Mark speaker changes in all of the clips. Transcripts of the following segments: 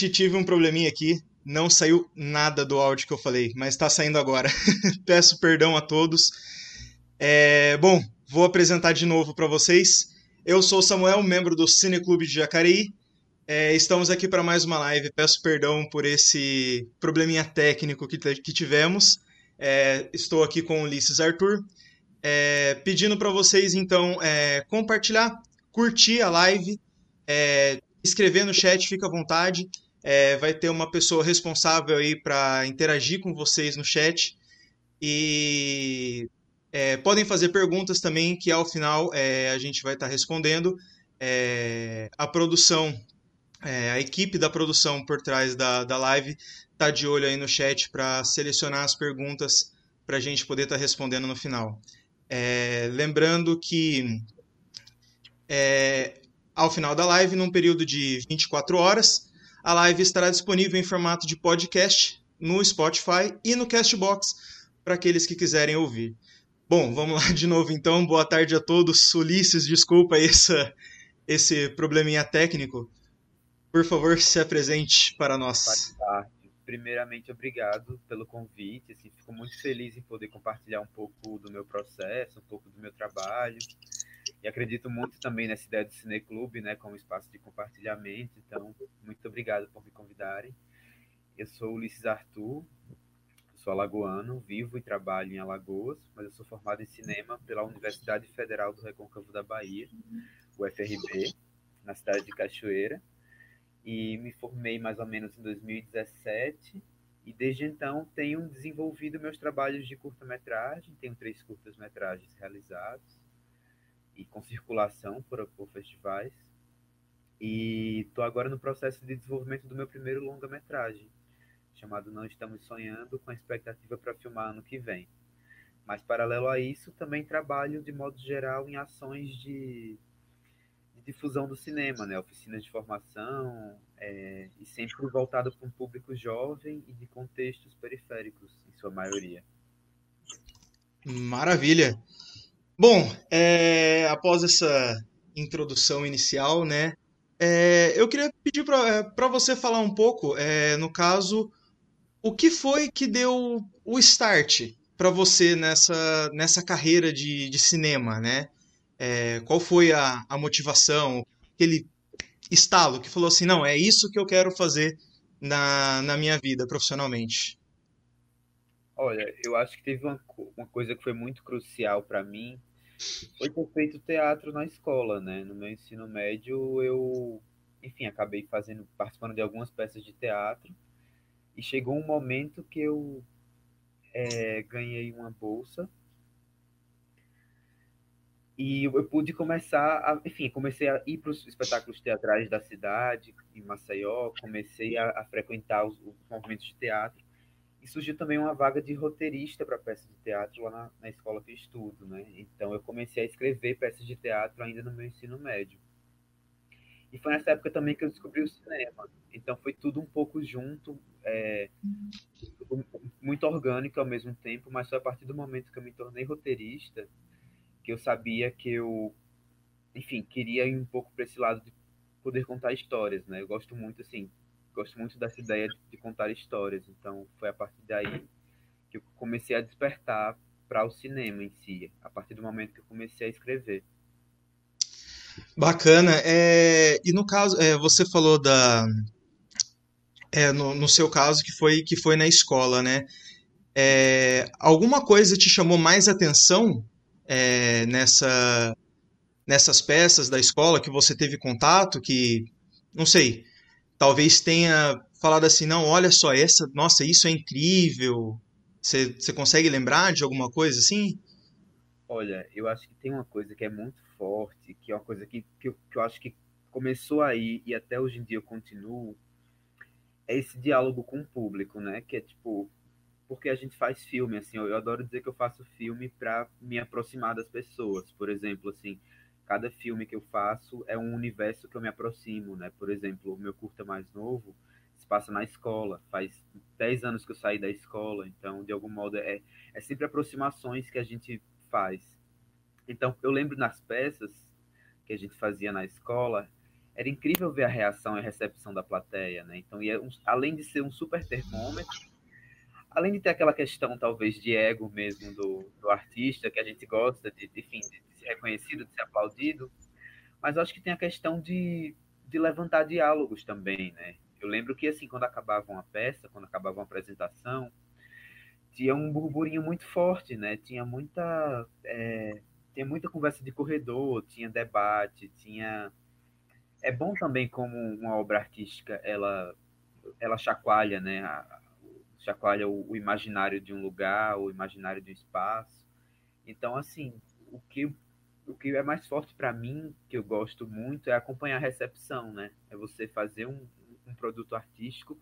Speaker 1: Gente, tive um probleminha aqui. Não saiu nada do áudio que eu falei, mas está saindo agora. Peço perdão a todos. É, bom, vou apresentar de novo para vocês. Eu sou Samuel, membro do Cineclube de Jacareí. É, estamos aqui para mais uma live. Peço perdão por esse probleminha técnico que, que tivemos. É, estou aqui com o Ulisses Arthur. É, pedindo para vocês, então, é, compartilhar, curtir a live, é, escrever no chat, fica à vontade. É, vai ter uma pessoa responsável aí para interagir com vocês no chat. E é, podem fazer perguntas também, que ao final é, a gente vai estar tá respondendo. É, a produção, é, a equipe da produção por trás da, da live está de olho aí no chat para selecionar as perguntas para a gente poder estar tá respondendo no final. É, lembrando que ao final da live, num período de 24 horas. A live estará disponível em formato de podcast no Spotify e no Castbox para aqueles que quiserem ouvir. Bom, vamos lá de novo então. Boa tarde a todos. Ulisses, desculpa essa, esse probleminha técnico. Por favor, se apresente para nós.
Speaker 2: Boa tarde. Primeiramente, obrigado pelo convite. Assim, fico muito feliz em poder compartilhar um pouco do meu processo, um pouco do meu trabalho. E acredito muito também nessa ideia do Cineclube, né, como espaço de compartilhamento. Então, muito obrigado por me convidarem. Eu sou Ulisses Arthur, sou alagoano, vivo e trabalho em Alagoas, mas eu sou formado em cinema pela Universidade Federal do Recôncavo da Bahia, UFRB, na cidade de Cachoeira. E me formei mais ou menos em 2017 e desde então tenho desenvolvido meus trabalhos de curta-metragem, tenho três curtas-metragens realizados e com circulação por, por festivais. E estou agora no processo de desenvolvimento do meu primeiro longa-metragem, chamado Não Estamos Sonhando, com a expectativa para filmar ano que vem. Mas, paralelo a isso, também trabalho, de modo geral, em ações de, de difusão do cinema, né? oficinas de formação, é, e sempre voltado para um público jovem e de contextos periféricos, em sua maioria.
Speaker 1: Maravilha! Bom, é, após essa introdução inicial, né, é, eu queria pedir para é, você falar um pouco, é, no caso, o que foi que deu o start para você nessa, nessa carreira de, de cinema, né? É, qual foi a, a motivação, aquele estalo que falou assim, não, é isso que eu quero fazer na, na minha vida profissionalmente?
Speaker 2: Olha, eu acho que teve uma, uma coisa que foi muito crucial para mim, foi ter feito teatro na escola, né? No meu ensino médio, eu, enfim, acabei fazendo, participando de algumas peças de teatro. E chegou um momento que eu é, ganhei uma bolsa e eu pude começar, a, enfim, comecei a ir para os espetáculos teatrais da cidade, em Maceió, comecei a, a frequentar os, os, movimentos de teatro e surgiu também uma vaga de roteirista para peças de teatro lá na, na, escola que estudo, né? Então eu comecei a escrever peças de teatro ainda no meu ensino médio. E foi nessa época também que eu descobri o cinema. Então foi tudo um pouco junto, é, muito orgânico ao mesmo tempo, mas foi a partir do momento que eu me tornei roteirista que eu sabia que eu, enfim, queria ir um pouco para esse lado de poder contar histórias, né? Eu gosto muito, assim, gosto muito dessa ideia de, contar histórias. Então, foi a partir daí que eu comecei a despertar para o cinema em si, a partir do momento que eu comecei a escrever.
Speaker 1: Bacana. É, e no caso, é, você falou da. É, no, no seu caso, que foi, que foi na escola, né? É, alguma coisa te chamou mais atenção é, nessa, nessas peças da escola que você teve contato, que, não sei, talvez tenha falado assim, não, olha só essa, nossa, isso é incrível. Você, consegue lembrar de alguma coisa assim?
Speaker 2: Olha, eu acho que tem uma coisa que é muito forte, que é uma coisa que, que, eu, que eu acho que começou aí e até hoje em dia eu continuo, é esse diálogo com o público, né? Que é tipo, porque a gente faz filme, assim, eu, eu adoro dizer que eu faço filme para me aproximar das pessoas. Por exemplo, assim, cada filme que eu faço é um universo que eu me aproximo, né? Por exemplo, o meu curta mais novo se passa na escola. Faz 10 anos que eu saí da escola, então, de algum modo, é, é sempre aproximações que a gente faz. Então, eu lembro nas peças que a gente fazia na escola, era incrível ver a reação e a recepção da plateia, né? Então, ia um, além de ser um super termômetro, além de ter aquela questão, talvez, de ego mesmo do, do artista, que a gente gosta de, de, enfim, de reconhecido, de ser aplaudido, mas acho que tem a questão de, de levantar diálogos também, né? Eu lembro que, assim, quando acabava uma peça, quando acabava uma apresentação, tinha um burburinho muito forte, né? Tinha muita, é, tinha muita conversa de corredor, tinha debate, tinha... É bom também como uma obra artística, ela, ela chacoalha, né? A, chacoalha o, o imaginário de um lugar, o imaginário de um espaço. Então, assim, o que o que é mais forte para mim, que eu gosto muito, é acompanhar a recepção, né? É você fazer um, um produto artístico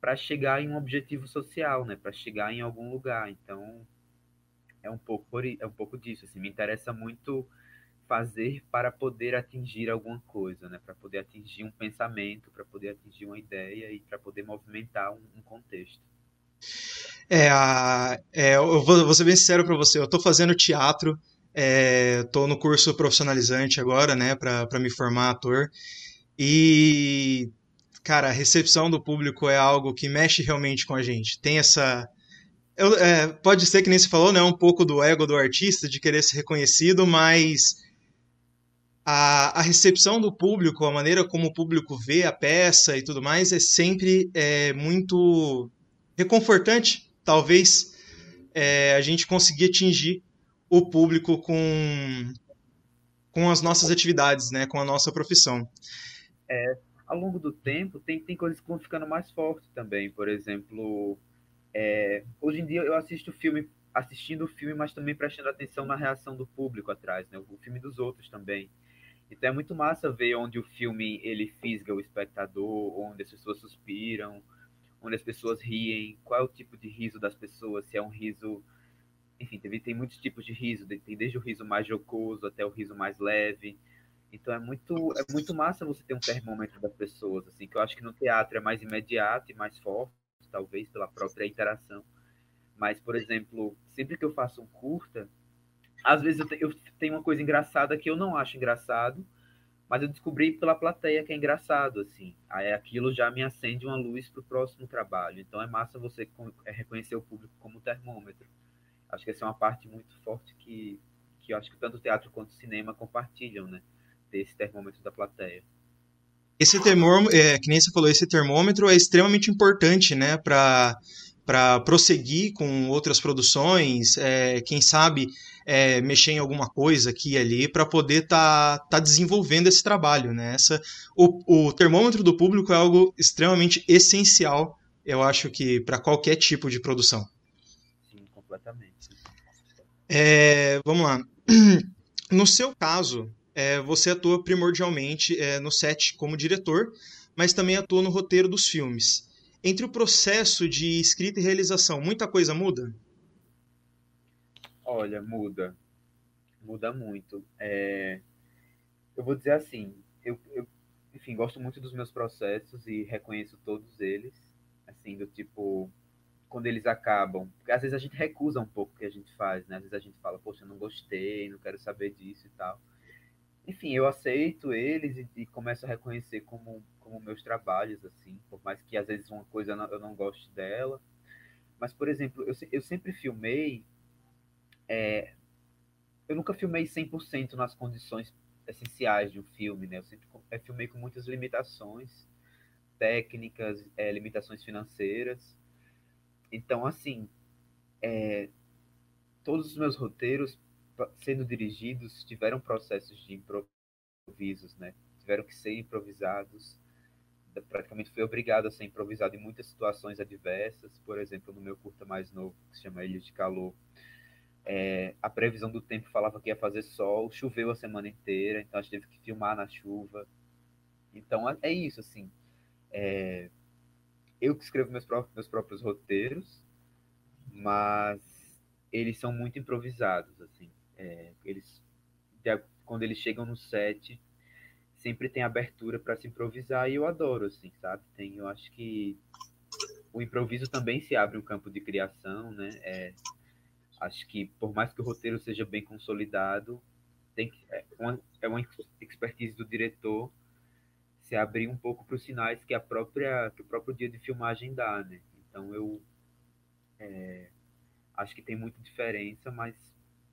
Speaker 2: para chegar em um objetivo social, né? Para chegar em algum lugar. Então, é um pouco é um pouco disso. Assim, me interessa muito fazer para poder atingir alguma coisa, né? Para poder atingir um pensamento, para poder atingir uma ideia e para poder movimentar um, um contexto.
Speaker 1: É, é, eu vou, vou ser bem sincero para você. Eu estou fazendo teatro Estou é, no curso profissionalizante agora, né, para me formar ator. E, cara, a recepção do público é algo que mexe realmente com a gente. Tem essa. Eu, é, pode ser que nem se falou, né, um pouco do ego do artista, de querer ser reconhecido, mas a, a recepção do público, a maneira como o público vê a peça e tudo mais, é sempre é, muito reconfortante, talvez, é, a gente conseguir atingir o público com, com as nossas atividades, né, com a nossa profissão.
Speaker 2: É, ao longo do tempo, tem, tem coisas que vão ficando mais fortes também. Por exemplo, é, hoje em dia eu assisto filme, assistindo o filme, mas também prestando atenção na reação do público atrás, né, o filme dos outros também. Então é muito massa ver onde o filme ele fisga o espectador, onde as pessoas suspiram, onde as pessoas riem, qual é o tipo de riso das pessoas, se é um riso enfim, teve, tem muitos tipos de riso, tem desde o riso mais jocoso até o riso mais leve. Então é muito, é muito massa você ter um termômetro das pessoas, assim, que eu acho que no teatro é mais imediato e mais forte, talvez pela própria interação. Mas, por exemplo, sempre que eu faço um curta, às vezes eu, te, eu tenho uma coisa engraçada que eu não acho engraçado, mas eu descobri pela plateia que é engraçado, assim. Aí aquilo já me acende uma luz para o próximo trabalho. Então é massa você é reconhecer o público como termômetro. Acho que essa é uma parte muito forte que, que eu acho que tanto o teatro quanto o cinema compartilham, né? Desse termômetro da plateia.
Speaker 1: Esse termômetro, é, que nem você falou, esse termômetro é extremamente importante, né? Para para prosseguir com outras produções, é, quem sabe é, mexer em alguma coisa aqui e ali para poder estar tá, tá desenvolvendo esse trabalho. Né? Essa, o, o termômetro do público é algo extremamente essencial, eu acho que para qualquer tipo de produção.
Speaker 2: Sim, completamente.
Speaker 1: É, vamos lá. No seu caso, é, você atua primordialmente é, no set como diretor, mas também atua no roteiro dos filmes. Entre o processo de escrita e realização, muita coisa muda?
Speaker 2: Olha, muda. Muda muito. É... Eu vou dizer assim, eu, eu, enfim, gosto muito dos meus processos e reconheço todos eles. Assim, do tipo, quando eles acabam. Porque às vezes a gente recusa um pouco o que a gente faz, né? Às vezes a gente fala, poxa, eu não gostei, não quero saber disso e tal. Enfim, eu aceito eles e, e começo a reconhecer como, como meus trabalhos, assim, por mais que às vezes uma coisa eu não, eu não goste dela. Mas, por exemplo, eu, eu sempre filmei. É, eu nunca filmei 100% nas condições essenciais de um filme, né? Eu sempre eu filmei com muitas limitações técnicas, é, limitações financeiras. Então, assim, é, todos os meus roteiros sendo dirigidos tiveram processos de improvisos, né? Tiveram que ser improvisados. Praticamente fui obrigado a ser improvisado em muitas situações adversas. Por exemplo, no meu curta mais novo, que se chama Ilha de Calor, é, a previsão do tempo falava que ia fazer sol, choveu a semana inteira, então a gente teve que filmar na chuva. Então é, é isso, assim. É, eu que escrevo meus próprios, meus próprios roteiros, mas eles são muito improvisados, assim. É, eles, quando eles chegam no set, sempre tem abertura para se improvisar e eu adoro, assim, sabe? Tem, eu acho que o improviso também se abre um campo de criação, né? É, acho que por mais que o roteiro seja bem consolidado, tem que, é, uma, é uma expertise do diretor se abrir um pouco para os sinais que a própria que o próprio dia de filmagem dá, né? Então eu é, acho que tem muita diferença, mas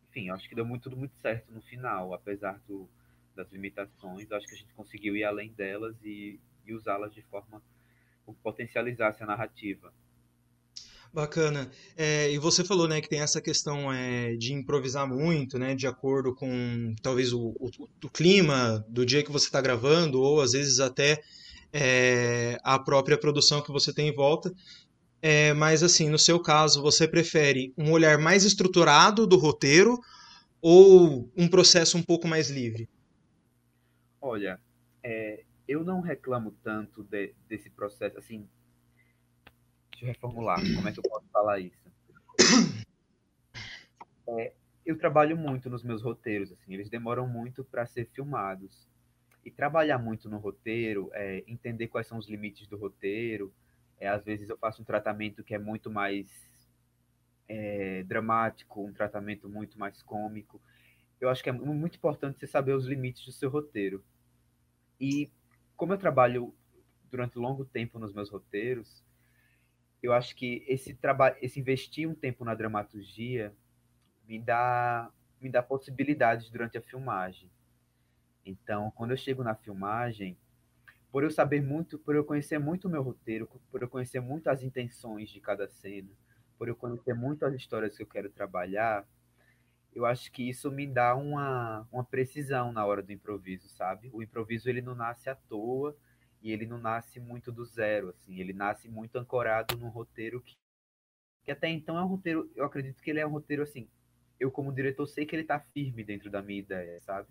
Speaker 2: enfim, acho que deu muito tudo muito certo no final, apesar do, das limitações, acho que a gente conseguiu ir além delas e, e usá-las de forma que potencializasse a narrativa.
Speaker 1: Bacana. É, e você falou, né, que tem essa questão é, de improvisar muito, né, de acordo com talvez o, o, o clima do dia que você está gravando, ou às vezes até é, a própria produção que você tem em volta. É, mas assim, no seu caso, você prefere um olhar mais estruturado do roteiro ou um processo um pouco mais livre?
Speaker 2: Olha, é, eu não reclamo tanto de, desse processo, assim, Reformular. Como é que eu posso falar isso? É, eu trabalho muito nos meus roteiros, assim, eles demoram muito para ser filmados. E trabalhar muito no roteiro, é, entender quais são os limites do roteiro. É, às vezes eu faço um tratamento que é muito mais é, dramático, um tratamento muito mais cômico. Eu acho que é muito importante você saber os limites do seu roteiro. E como eu trabalho durante longo tempo nos meus roteiros, eu acho que esse trabalho, esse investir um tempo na dramaturgia me dá me dá possibilidades durante a filmagem. Então, quando eu chego na filmagem, por eu saber muito, por eu conhecer muito o meu roteiro, por eu conhecer muito as intenções de cada cena, por eu conhecer muito as histórias que eu quero trabalhar, eu acho que isso me dá uma, uma precisão na hora do improviso, sabe? O improviso ele não nasce à toa, e ele não nasce muito do zero, assim, ele nasce muito ancorado num roteiro que, que até então é um roteiro, eu acredito que ele é um roteiro assim, eu como diretor sei que ele está firme dentro da minha ideia, sabe?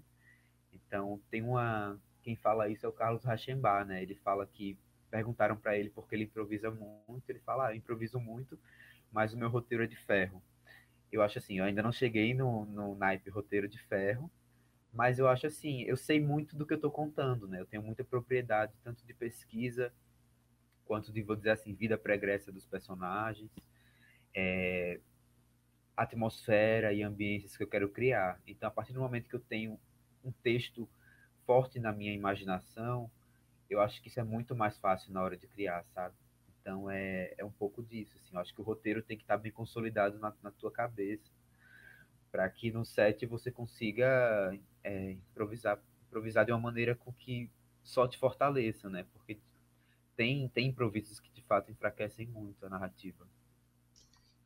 Speaker 2: Então, tem uma, quem fala isso é o Carlos Rachembar, né? Ele fala que perguntaram para ele porque ele improvisa muito, ele fala, ah, eu improviso muito, mas o meu roteiro é de ferro. Eu acho assim, eu ainda não cheguei no, no naipe roteiro de ferro, mas eu acho assim, eu sei muito do que eu estou contando, né? Eu tenho muita propriedade, tanto de pesquisa, quanto de, vou dizer assim, vida pregressa dos personagens, é, atmosfera e ambientes que eu quero criar. Então, a partir do momento que eu tenho um texto forte na minha imaginação, eu acho que isso é muito mais fácil na hora de criar, sabe? Então, é, é um pouco disso, assim. Eu acho que o roteiro tem que estar bem consolidado na, na tua cabeça, para que no set você consiga é, improvisar, improvisar de uma maneira com que só te fortaleça, né? Porque tem, tem improvisos que de fato enfraquecem muito a narrativa.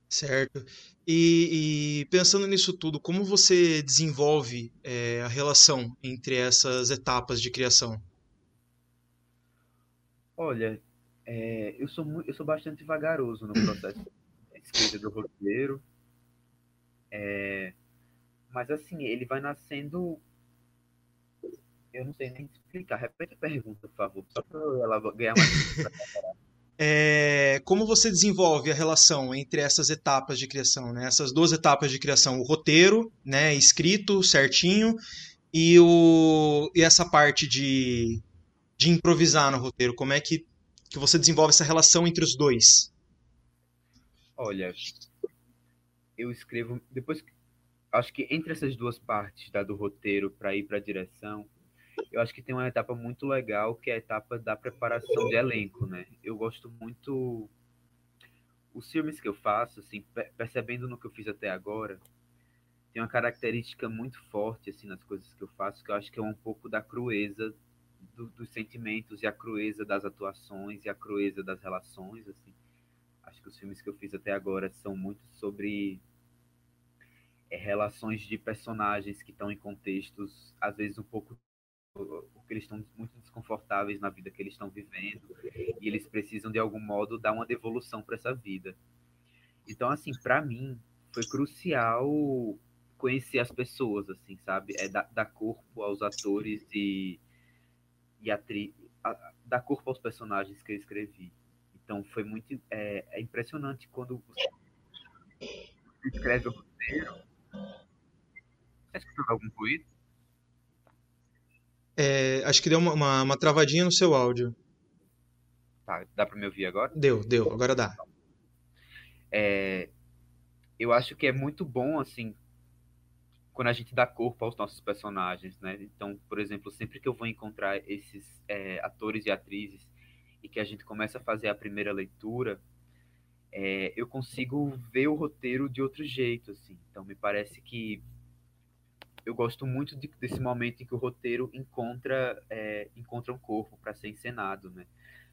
Speaker 1: Certo. E, e pensando nisso tudo, como você desenvolve é, a relação entre essas etapas de criação?
Speaker 2: Olha, é, eu, sou eu sou bastante vagaroso no processo de escrita do roteiro. É, mas assim, ele vai nascendo. Eu não sei nem explicar. Repete a pergunta, por favor, só para ela ganhar mais.
Speaker 1: é, como você desenvolve a relação entre essas etapas de criação, né? Essas duas etapas de criação, o roteiro, né, escrito certinho, e, o, e essa parte de, de improvisar no roteiro. Como é que, que você desenvolve essa relação entre os dois?
Speaker 2: Olha, eu escrevo depois acho que entre essas duas partes da do roteiro para ir para a direção eu acho que tem uma etapa muito legal que é a etapa da preparação de elenco né? Eu gosto muito os filmes que eu faço assim percebendo no que eu fiz até agora tem uma característica muito forte assim nas coisas que eu faço que eu acho que é um pouco da crueza do, dos sentimentos e a crueza das atuações e a crueza das relações assim acho que os filmes que eu fiz até agora são muito sobre é, relações de personagens que estão em contextos, às vezes, um pouco porque eles estão muito desconfortáveis na vida que eles estão vivendo e eles precisam de algum modo dar uma devolução para essa vida. Então, assim, para mim foi crucial conhecer as pessoas, assim, sabe? É dar, dar corpo aos atores e, e atri, dar corpo aos personagens que eu escrevi. Então, foi muito é, é impressionante quando você escreve o roteiro Tá escutando algum ruído?
Speaker 1: É, acho que deu uma, uma, uma, travadinha no seu áudio.
Speaker 2: Tá, dá para me ouvir agora?
Speaker 1: Deu, deu, agora dá.
Speaker 2: É, eu acho que é muito bom, assim, quando a gente dá corpo aos nossos personagens, né? Então, por exemplo, sempre que eu vou encontrar esses é, atores e atrizes e que a gente começa a fazer a primeira leitura, é, eu consigo ver o roteiro de outro jeito, assim. Então, me parece que eu gosto muito de, desse momento em que o roteiro encontra é, encontra um corpo para ser encenado, né?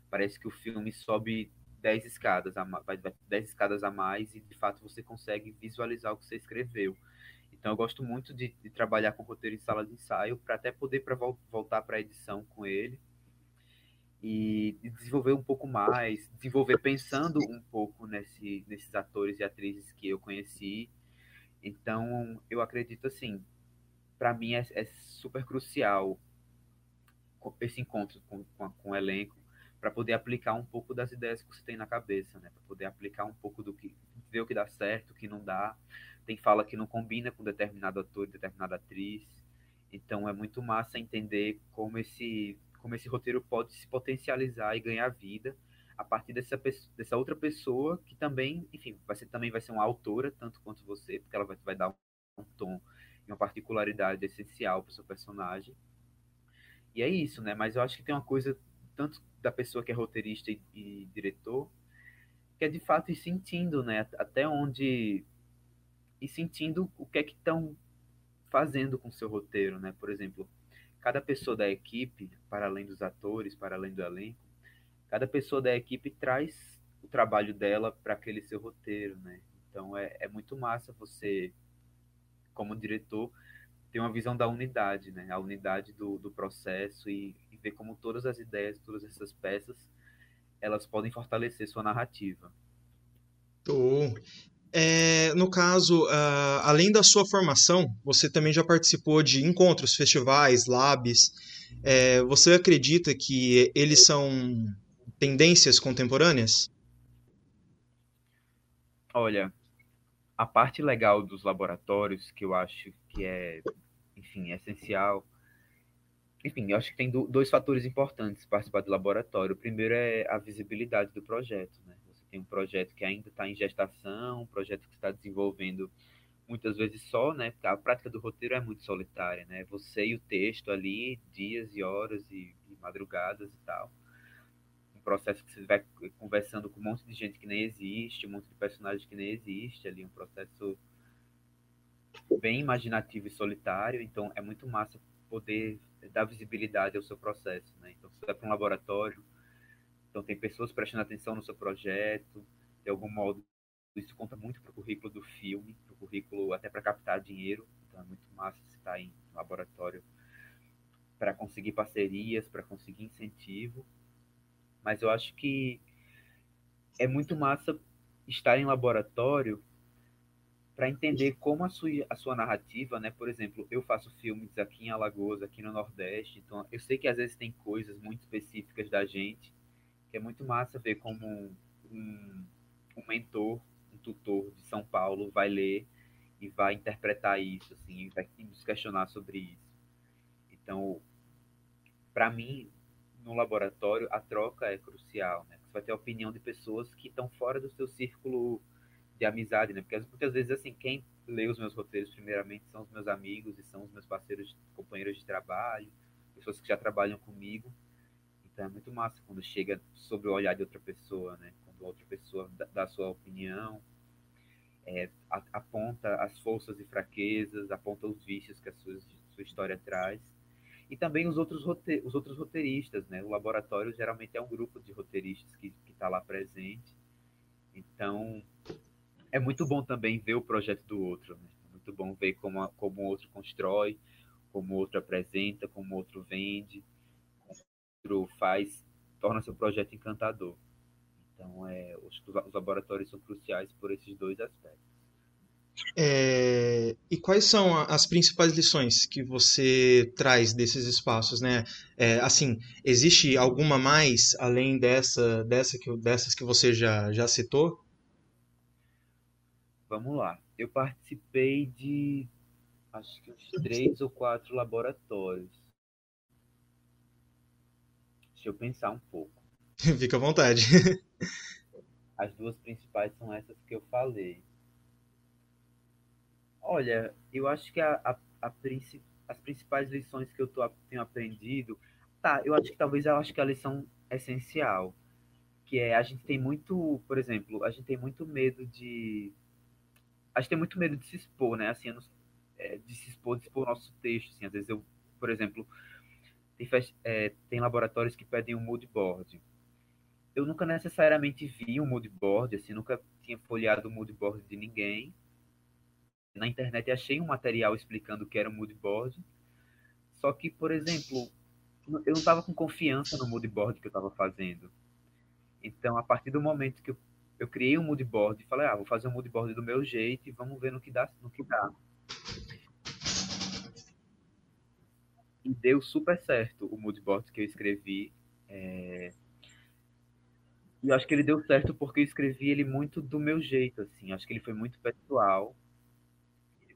Speaker 2: Parece que o filme sobe 10 escadas, a, vai 10 escadas a mais e de fato você consegue visualizar o que você escreveu. Então eu gosto muito de, de trabalhar com roteiro em sala de ensaio para até poder pra voltar para a edição com ele e, desenvolver um pouco mais, desenvolver pensando um pouco nesse, nesses atores e atrizes que eu conheci. Então eu acredito assim, para mim é, é, super crucial esse encontro com, com, com o elenco para poder aplicar um pouco das ideias que você tem na cabeça, né? Para poder aplicar um pouco do que ver o que dá certo, o que não dá, tem fala que não combina com determinado ator, determinada atriz. Então é muito massa entender como esse, como esse roteiro pode se potencializar e ganhar vida a partir dessa, dessa outra pessoa que também, enfim, vai ser, também vai ser uma autora, tanto quanto você, porque ela vai, vai dar um tom e uma particularidade essencial para o seu personagem. E é isso, né? Mas eu acho que tem uma coisa, tanto da pessoa que é roteirista e, e diretor, que é de fato ir sentindo, né? Até onde e sentindo o que é que estão fazendo com o seu roteiro, né? Por exemplo, cada pessoa da equipe, para além dos atores, para além do elenco, cada pessoa da equipe traz o trabalho dela para aquele seu roteiro, né? Então é, é muito massa você, como diretor, ter uma visão da unidade, né? A unidade do, do processo e, e ver como todas as ideias, todas essas peças, elas podem fortalecer sua narrativa.
Speaker 1: Oh, é, no caso, uh, além da sua formação, você também já participou de encontros, festivais, labs. É, você acredita que eles são tendências contemporâneas?
Speaker 2: Olha, a parte legal dos laboratórios, que eu acho que é, enfim, essencial. Enfim, eu acho que tem dois fatores importantes participar do laboratório. O primeiro é a visibilidade do projeto, né? Tem um projeto que ainda está em gestação, um projeto que está desenvolvendo muitas vezes só, né? A prática do roteiro é muito solitária, né? Você e o texto ali, dias e horas e, e madrugadas e tal. Um processo que você vai conversando com um monte de gente que nem existe, um monte de personagens que nem existe ali, um processo bem imaginativo e solitário, então é muito massa poder dar visibilidade ao seu processo, né? Então, você vai para um laboratório, então, tem pessoas prestando atenção no seu projeto, de algum modo, isso conta muito para o currículo do filme, para o currículo até para captar dinheiro. Então, é muito massa você estar tá em laboratório para conseguir parcerias, para conseguir incentivo. Mas eu acho que é muito massa estar em laboratório para entender como a sua, a sua narrativa, né? Por exemplo, eu faço filmes aqui em Alagoas, aqui no Nordeste, então eu sei que às vezes tem coisas muito específicas da gente que é muito massa ver como um, um mentor, um tutor de São Paulo vai ler e vai interpretar isso, assim, e vai nos questionar sobre isso. Então, para mim, no laboratório, a troca é crucial, né? Você vai ter a opinião de pessoas que estão fora do seu círculo de amizade, né? Porque muitas vezes, assim, quem lê os meus roteiros, primeiramente, são os meus amigos e são os meus parceiros, companheiros de trabalho, pessoas que já trabalham comigo. Então é muito massa quando chega sobre o olhar de outra pessoa, né? Quando outra pessoa dá, dá sua opinião, é, aponta as forças e fraquezas, aponta os vícios que a sua, sua história traz. E também os outros, rote os outros roteiristas, né? O laboratório geralmente é um grupo de roteiristas que está lá presente. Então, é muito bom também ver o projeto do outro, né? É muito bom ver como, a, como o outro constrói, como o outro apresenta, como o outro vende faz, torna seu projeto encantador. Então, é, os, os laboratórios são cruciais por esses dois aspectos.
Speaker 1: É, e quais são as principais lições que você traz desses espaços, né? É, assim, existe alguma mais além dessa, dessa que, dessas que você já, já citou?
Speaker 2: Vamos lá. Eu participei de acho que uns três ou quatro laboratórios. Deixa eu pensar um pouco.
Speaker 1: Fica à vontade.
Speaker 2: As duas principais são essas que eu falei. Olha, eu acho que a, a, a as principais lições que eu tô, tenho aprendido, tá, eu acho que talvez eu acho que a lição essencial, que é a gente tem muito, por exemplo, a gente tem muito medo de a gente tem muito medo de se expor, né? Assim, é, de se expor, de expor o nosso texto, assim, às vezes eu, por exemplo, tem, é, tem laboratórios que pedem um mood board. Eu nunca necessariamente vi um mood board, assim, nunca tinha folheado o mood board de ninguém, na internet achei um material explicando o que era um mood board. Só que, por exemplo, eu não estava com confiança no mood board que eu estava fazendo. Então, a partir do momento que eu, eu criei um mood board falei, ah, vou fazer um mood board do meu jeito e vamos ver no que dá, no que dá. E deu super certo o mood board que eu escrevi. É... E acho que ele deu certo porque eu escrevi ele muito do meu jeito, assim. Acho que ele foi muito pessoal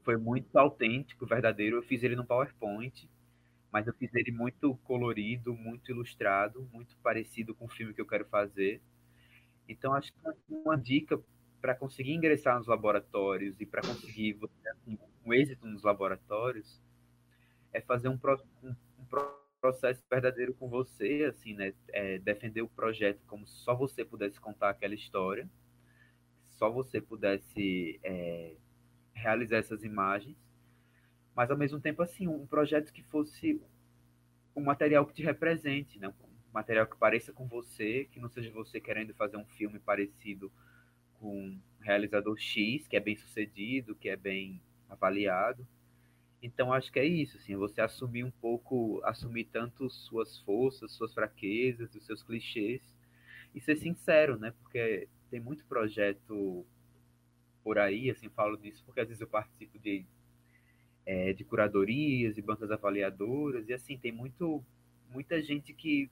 Speaker 2: foi muito autêntico, verdadeiro. Eu fiz ele no PowerPoint, mas eu fiz ele muito colorido, muito ilustrado, muito parecido com o filme que eu quero fazer. Então, acho que uma dica para conseguir ingressar nos laboratórios e para conseguir assim, um êxito nos laboratórios é fazer um, um, um processo verdadeiro com você, assim, né? É defender o projeto como se só você pudesse contar aquela história, só você pudesse é, realizar essas imagens, mas ao mesmo tempo assim um projeto que fosse um material que te represente, né? um material que pareça com você, que não seja você querendo fazer um filme parecido com um realizador X, que é bem sucedido, que é bem avaliado. Então acho que é isso, assim, você assumir um pouco, assumir tanto suas forças, suas fraquezas, os seus clichês e ser sincero, né? Porque tem muito projeto por aí, assim, falo disso porque às vezes eu participo de, é, de curadorias e bancas avaliadoras, e assim, tem muito, muita gente que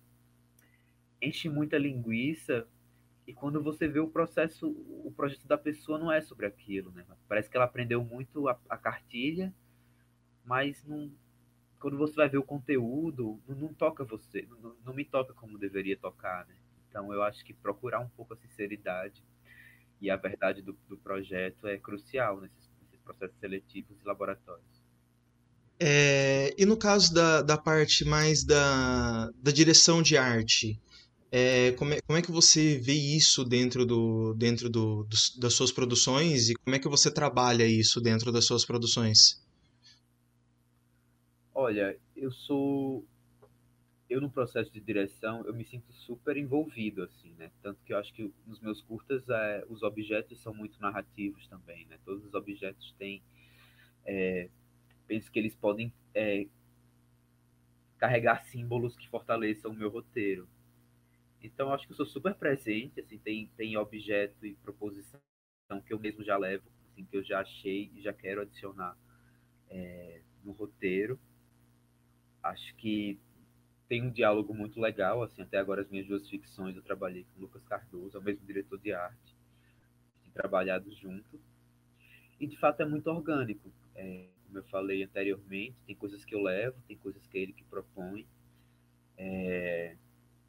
Speaker 2: enche muita linguiça e quando você vê o processo, o projeto da pessoa não é sobre aquilo, né? Parece que ela aprendeu muito a, a cartilha, mas não, quando você vai ver o conteúdo, não, não toca você, não, não, me toca como deveria tocar, né? Então eu acho que procurar um pouco a sinceridade e a verdade do, do projeto é crucial nesses, nesses, processos seletivos e laboratórios.
Speaker 1: É, e no caso da, da parte mais da, da direção de arte, é, como, é, como é que você vê isso dentro, do, dentro do, do, das suas produções e como é que você trabalha isso dentro das suas produções?
Speaker 2: Olha, eu sou eu no processo de direção eu me sinto super envolvido assim né? Tanto que eu acho que nos meus curtas é, os objetos são muito narrativos também né? Todos os objetos têm é, penso que eles podem é, carregar símbolos que fortaleçam o meu roteiro. Então acho que eu sou super presente assim tem tem objeto e proposição que eu mesmo já levo assim que eu já achei e já quero adicionar é, no roteiro acho que tem um diálogo muito legal, assim, até agora as minhas duas ficções eu trabalhei com o Lucas Cardoso, é o mesmo diretor de arte, trabalhado junto, e de fato é muito orgânico, é, como eu falei anteriormente, tem coisas que eu levo, tem coisas que é ele que propõe, é,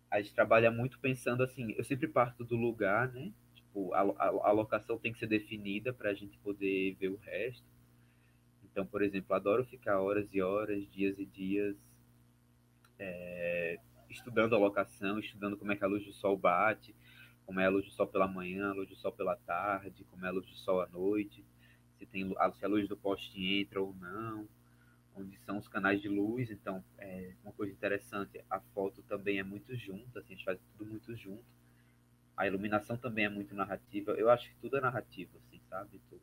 Speaker 2: a gente trabalha muito pensando assim, eu sempre parto do lugar, né, tipo, a, a, a locação tem que ser definida para a gente poder ver o resto, então, por exemplo, adoro ficar horas e horas, dias e dias é, estudando a locação, estudando como é que a luz do sol bate, como é a luz do sol pela manhã, a luz do sol pela tarde, como é a luz do sol à noite, se, tem, se a luz do poste entra ou não, onde são os canais de luz. Então, é uma coisa interessante, a foto também é muito junta, assim, a gente faz tudo muito junto. A iluminação também é muito narrativa. Eu acho que tudo é narrativo, assim, sabe? Eu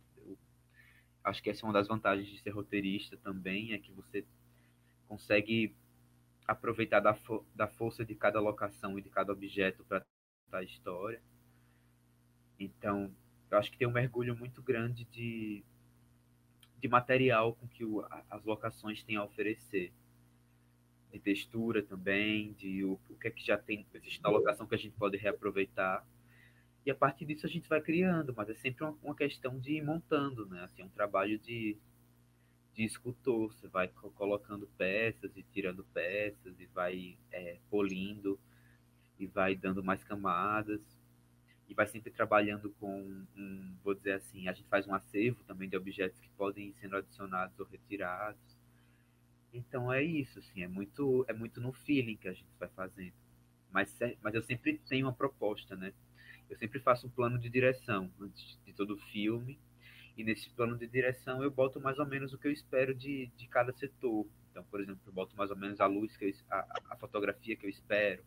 Speaker 2: acho que essa é uma das vantagens de ser roteirista também, é que você consegue aproveitar da, fo da força de cada locação e de cada objeto para contar a história. Então, eu acho que tem um mergulho muito grande de, de material com que o, as locações têm a oferecer. De textura também, de o, o que é que já tem, existe na locação que a gente pode reaproveitar. E a partir disso a gente vai criando, mas é sempre uma, uma questão de ir montando, né? Assim, um trabalho de, de escultor. Você vai colocando peças e tirando peças e vai é, polindo e vai dando mais camadas. e vai sempre trabalhando com um, vou dizer assim, a gente faz um acervo também de objetos que podem ir sendo adicionados ou retirados. Então é isso, assim, é muito, é muito no feeling que a gente vai fazendo. Mas, mas eu sempre tenho uma proposta, né? Eu sempre faço um plano de direção antes de todo filme. E nesse plano de direção eu boto mais ou menos o que eu espero de, de cada setor. Então, por exemplo, eu boto mais ou menos a luz, que eu, a, a fotografia que eu espero,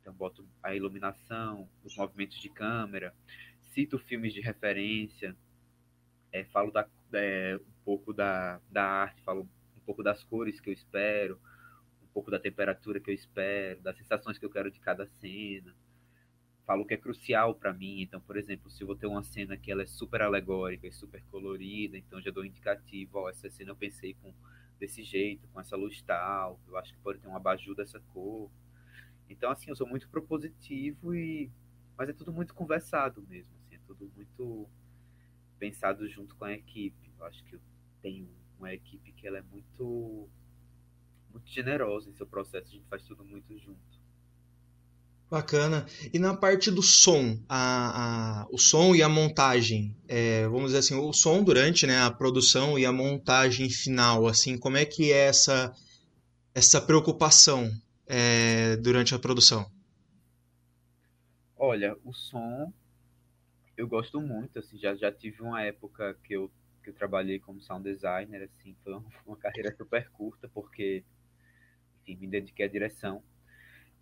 Speaker 2: então, boto a iluminação, os movimentos de câmera, cito filmes de referência, é, falo da, é, um pouco da, da arte, falo um pouco das cores que eu espero, um pouco da temperatura que eu espero, das sensações que eu quero de cada cena. Falo que é crucial para mim. Então, por exemplo, se eu vou ter uma cena que ela é super alegórica e super colorida, então já dou indicativo, ó, essa cena eu pensei com desse jeito, com essa luz tal, eu acho que pode ter um abajur dessa cor. Então, assim, eu sou muito propositivo e mas é tudo muito conversado mesmo, assim, é tudo muito pensado junto com a equipe. Eu acho que eu tenho uma equipe que ela é muito muito generosa em seu processo, a gente faz tudo muito junto.
Speaker 1: Bacana. E na parte do som, a, a, o som e a montagem, é, vamos dizer assim, o som durante né, a produção e a montagem final, assim, como é que é essa, essa preocupação é, durante a produção?
Speaker 2: Olha, o som eu gosto muito, assim, já, já tive uma época que eu, que eu trabalhei como sound designer, assim, foi uma carreira super curta, porque, enfim, me dediquei à direção.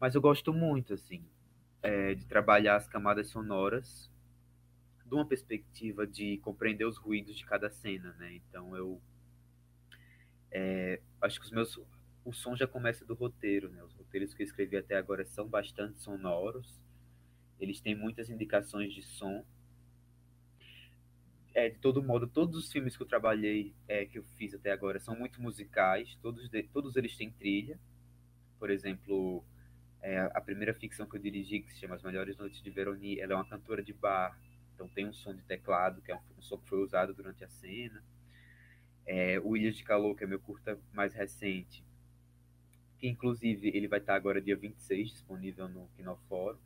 Speaker 2: Mas eu gosto muito, assim, é, de trabalhar as camadas sonoras de uma perspectiva de compreender os ruídos de cada cena, né? Então eu é, acho que os meus o som já começa do roteiro, né? Os roteiros que eu escrevi até agora são bastante sonoros. Eles têm muitas indicações de som. É, de todo modo, todos os filmes que eu trabalhei, é, que eu fiz até agora, são muito musicais. Todos, de, todos eles têm trilha. Por exemplo, é, a primeira ficção que eu dirigi, que se chama As Melhores Noites de Veroni, ela é uma cantora de bar. Então tem um som de teclado, que é um, um som que foi usado durante a cena. É, o Ilhas de Calor, que é meu curta mais recente, que inclusive ele vai estar agora dia 26 disponível no Kinofórum.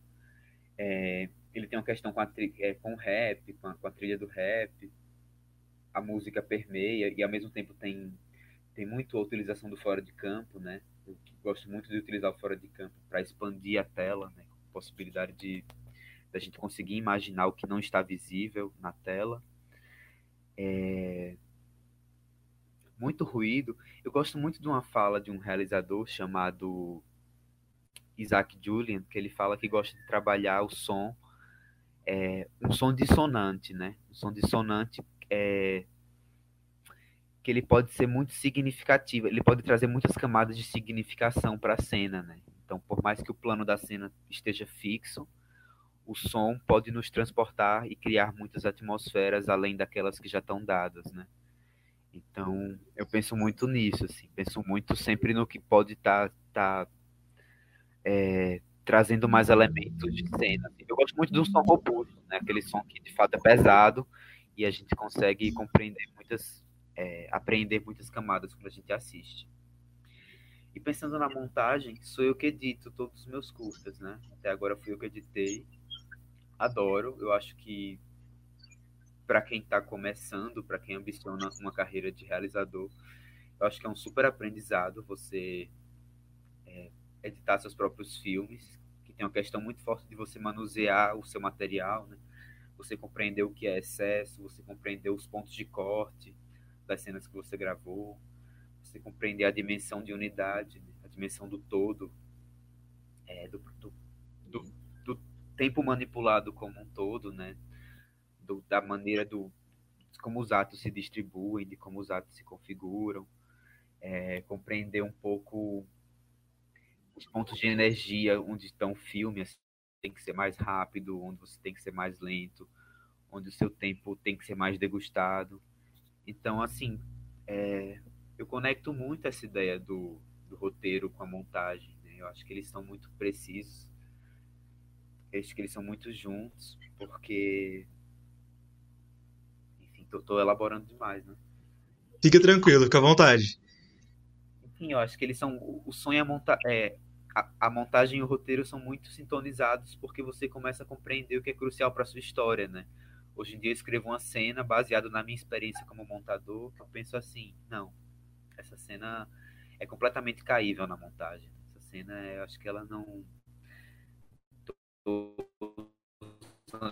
Speaker 2: É, ele tem uma questão com, a, é, com o rap, com a, com a, trilha do rap, a música permeia e ao mesmo tempo tem, tem muito a utilização do fora de campo, né? Gosto muito de utilizar o fora de campo para expandir a tela, né? Possibilidade de da gente conseguir imaginar o que não está visível na tela. É, muito ruído. Eu gosto muito de uma fala de um realizador chamado Isaac Julian, que ele fala que gosta de trabalhar o som, é, um som dissonante, né? Um som dissonante é, que ele pode ser muito significativo, ele pode trazer muitas camadas de significação para a cena, né? Então, por mais que o plano da cena esteja fixo, o som pode nos transportar e criar muitas atmosferas além daquelas que já estão dadas, né? Então, eu penso muito nisso, assim, penso muito sempre no que pode estar tá, tá, é, trazendo mais elementos de cena. Assim. Eu gosto muito do som robusto, né? aquele som que de fato é pesado e a gente consegue compreender muitas, é, apreender muitas camadas quando a gente assiste. E pensando na montagem, sou eu que edito todos os meus curtas, né? Até agora fui eu que editei. Adoro, eu acho que para quem está começando, para quem ambiciona uma carreira de realizador, eu acho que é um super aprendizado você é, editar seus próprios filmes, que tem uma questão muito forte de você manusear o seu material, né? Você compreender o que é excesso, você compreender os pontos de corte das cenas que você gravou, você compreender a dimensão de unidade, a dimensão do todo, é, do, do, do, do tempo manipulado como um todo, né? do, da maneira do como os atos se distribuem, de como os atos se configuram, é, compreender um pouco os pontos de energia onde estão o filme, assim, tem que ser mais rápido, onde você tem que ser mais lento, onde o seu tempo tem que ser mais degustado. Então, assim, é, eu conecto muito essa ideia do, do roteiro com a montagem. Né? Eu acho que eles são muito precisos, eu acho que eles são muito juntos, porque eu tô elaborando demais, né?
Speaker 1: Fica tranquilo, fica à vontade.
Speaker 2: Enfim, eu acho que eles são. O sonho é montar. É, a, a, montagem e o roteiro são muito sintonizados porque você começa a compreender o que é crucial para sua história, né? Hoje em dia eu escrevo uma cena baseada na minha experiência como montador, que eu penso assim, não, essa cena é completamente caível na montagem. Essa cena, eu acho que ela não tô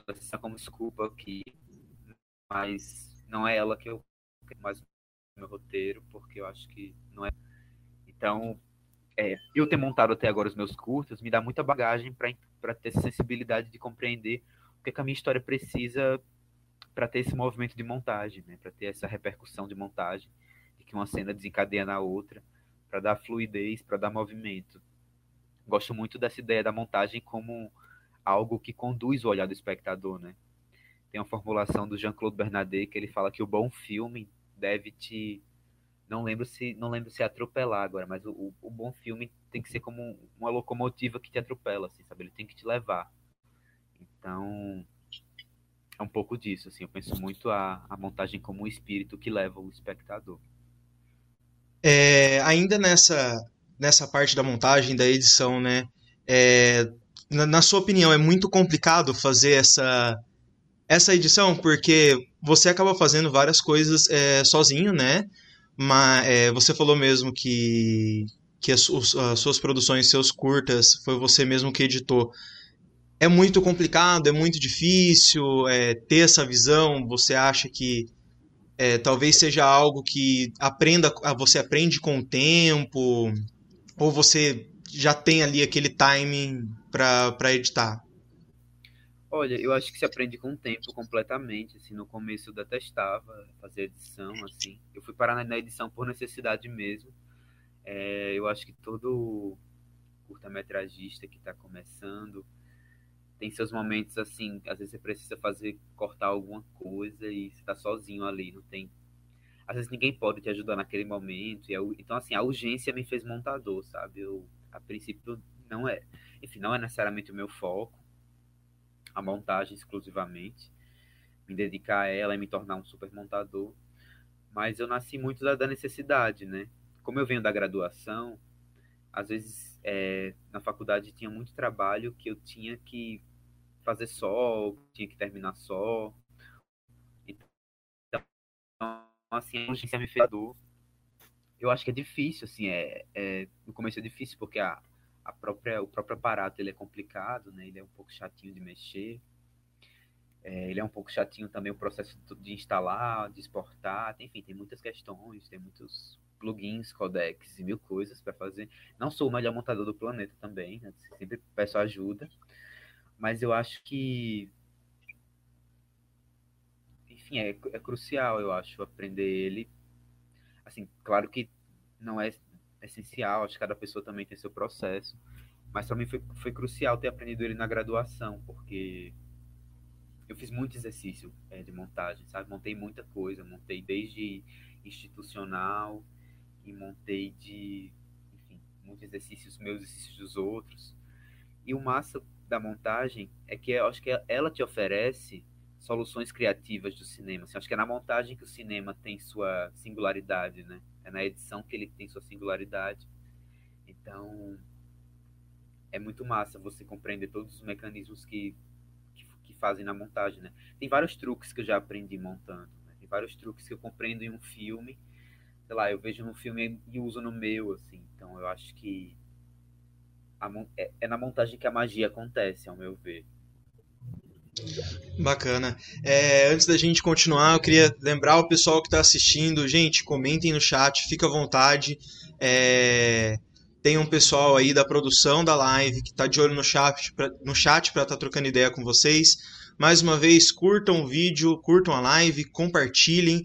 Speaker 2: essa como desculpa aqui, mas não é ela que eu quero mais meu roteiro, porque eu acho que não é. Então, é, eu ter montado até agora os meus curtas me dá muita bagagem para ter sensibilidade de compreender o que, que a minha história precisa para ter esse movimento de montagem, né? para ter essa repercussão de montagem, de que uma cena desencadeia na outra, para dar fluidez, para dar movimento. Gosto muito dessa ideia da montagem como algo que conduz o olhar do espectador, né? Tem uma formulação do Jean-Claude Bernardet que ele fala que o bom filme deve te não lembro se não lembro se é atropelar agora, mas o, o bom filme tem que ser como uma locomotiva que te atropela, assim, sabe? Ele tem que te levar. Então, é um pouco disso, assim. Eu penso muito a, a montagem como um espírito que leva o espectador.
Speaker 1: É, ainda nessa nessa parte da montagem, da edição, né? É, na, na, sua opinião, é muito complicado fazer essa essa edição porque você acaba fazendo várias coisas é, sozinho, né? Mas é, você falou mesmo que, que as, as, suas produções, seus curtas, foi você mesmo que editou. É muito complicado, é muito difícil é, ter essa visão. Você acha que é, talvez seja algo que aprenda, você aprende com o tempo, ou você já tem ali aquele timing para editar?
Speaker 2: Olha, eu acho que se aprende com o tempo completamente, assim, no começo eu detestava fazer edição, assim, eu fui parar na edição por necessidade mesmo, é, eu acho que todo curta-metragista que está começando tem seus momentos, assim, às vezes você precisa fazer, cortar alguma coisa e você está sozinho ali, não tem... Às vezes ninguém pode te ajudar naquele momento, eu, então, assim, a urgência me fez montador, sabe? Eu, a princípio, não é, enfim, não é necessariamente o meu foco, a montagem exclusivamente, me dedicar a ela e me tornar um super montador. Mas eu nasci muito da, da necessidade, né? Como eu venho da graduação, às vezes é, na faculdade tinha muito trabalho que eu tinha que fazer só, tinha que terminar só. Então, assim, a urgência me fez. Eu acho que é difícil, assim, é, é, no começo é difícil porque a, a própria, o próprio aparato ele é complicado, né? Ele é um pouco chatinho de mexer. É, ele é um pouco chatinho também o processo de instalar, de exportar, enfim, tem muitas questões, tem muitos plugins, codecs e mil coisas para fazer. Não sou o melhor montador do planeta também, né? sempre peço ajuda, mas eu acho que, enfim, é, é crucial, eu acho, aprender ele. Assim, claro que não é essencial, acho que cada pessoa também tem seu processo. Mas mim foi, foi crucial ter aprendido ele na graduação, porque eu fiz muito exercício é, de montagem, sabe? Montei muita coisa, montei desde institucional e montei de, enfim, muitos exercícios meus, exercícios dos outros. E o massa da montagem é que eu acho que ela te oferece soluções criativas do cinema. Assim, acho que é na montagem que o cinema tem sua singularidade, né? É na edição que ele tem sua singularidade. Então, é muito massa você compreender todos os mecanismos que, que, que, fazem na montagem, né? Tem vários truques que eu já aprendi montando. Né? Tem vários truques que eu compreendo em um filme. Sei lá, eu vejo no filme e uso no meu, assim. Então, eu acho que a, é, é na montagem que a magia acontece, ao meu ver.
Speaker 1: Bacana. É, antes da gente continuar, eu queria lembrar o pessoal que está assistindo, gente, comentem no chat, fica à vontade. É, tem um pessoal aí da produção da live que está de olho no chat no chat para estar tá trocando ideia com vocês. Mais uma vez, curtam o vídeo, curtam a live, compartilhem,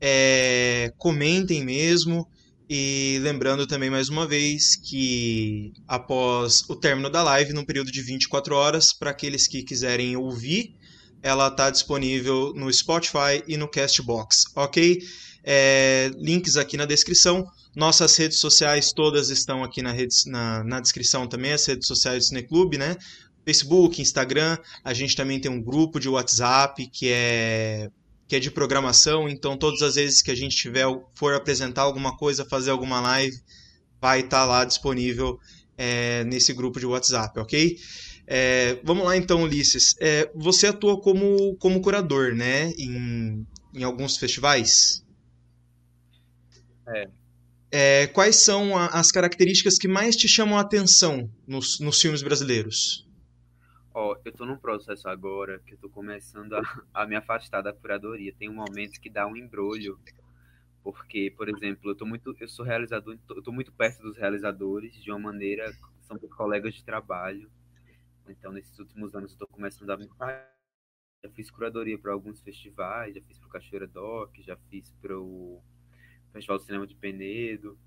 Speaker 1: é, comentem mesmo. E lembrando também mais uma vez que após o término da live, num período de 24 horas, para aqueles que quiserem ouvir, ela está disponível no Spotify e no Castbox, ok? É, links aqui na descrição. Nossas redes sociais todas estão aqui na, na, na descrição também, as redes sociais do Cineclube, né? Facebook, Instagram, a gente também tem um grupo de WhatsApp que é que é de programação, então todas as vezes que a gente tiver for apresentar alguma coisa, fazer alguma live, vai estar tá lá disponível é, nesse grupo de WhatsApp, ok? É, vamos lá então, Ulisses. É, você atua como, como curador, né? Em, em alguns festivais?
Speaker 2: É.
Speaker 1: é quais são a, as características que mais te chamam a atenção nos, nos filmes brasileiros?
Speaker 2: Ó, eu tô num processo agora que eu tô começando a, a me afastar da curadoria. Tem um momento que dá um embrulho porque, por exemplo, eu tô muito, eu sou realizador, eu tô muito perto dos realizadores de uma maneira, são colegas de trabalho. Então, nesses últimos anos, eu tô começando a me já fiz curadoria para alguns festivais, já fiz para o Cachoeira Doc, já fiz para o Festival de Cinema de Penedo,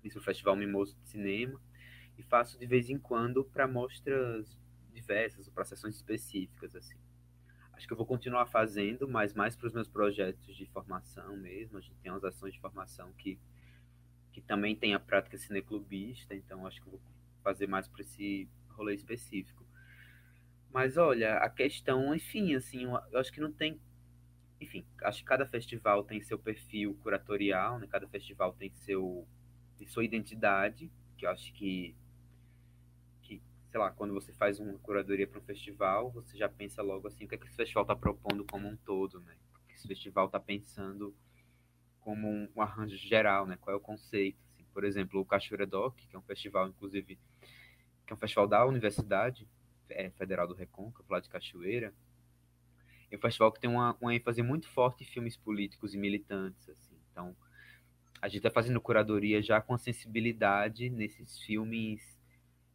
Speaker 2: fiz para o Festival Mimoso de Cinema e faço de vez em quando para mostras diversas ou para sessões específicas assim acho que eu vou continuar fazendo, mas mais para os meus projetos de formação mesmo. A gente tem umas ações de formação que, que também tem a prática cineclubista, então acho que eu vou fazer mais para esse rolê específico. Mas olha, a questão, enfim, assim, eu acho que não tem. Enfim, acho que cada festival tem seu perfil curatorial, né? Cada festival tem seu tem sua identidade, que eu acho que sei lá, quando você faz uma curadoria para um festival, você já pensa logo assim, o que, é que esse festival está propondo como um todo, né? O que esse festival está pensando como um, um, arranjo geral, né? Qual é o conceito? Assim, por exemplo, o Cachoeira Doc, que é um festival, inclusive, que é um festival da Universidade é, Federal do Recôncavo, lá de Cachoeira, é um festival que tem uma, uma ênfase muito forte em filmes políticos e militantes, assim. Então, a gente está fazendo curadoria já com a sensibilidade nesses filmes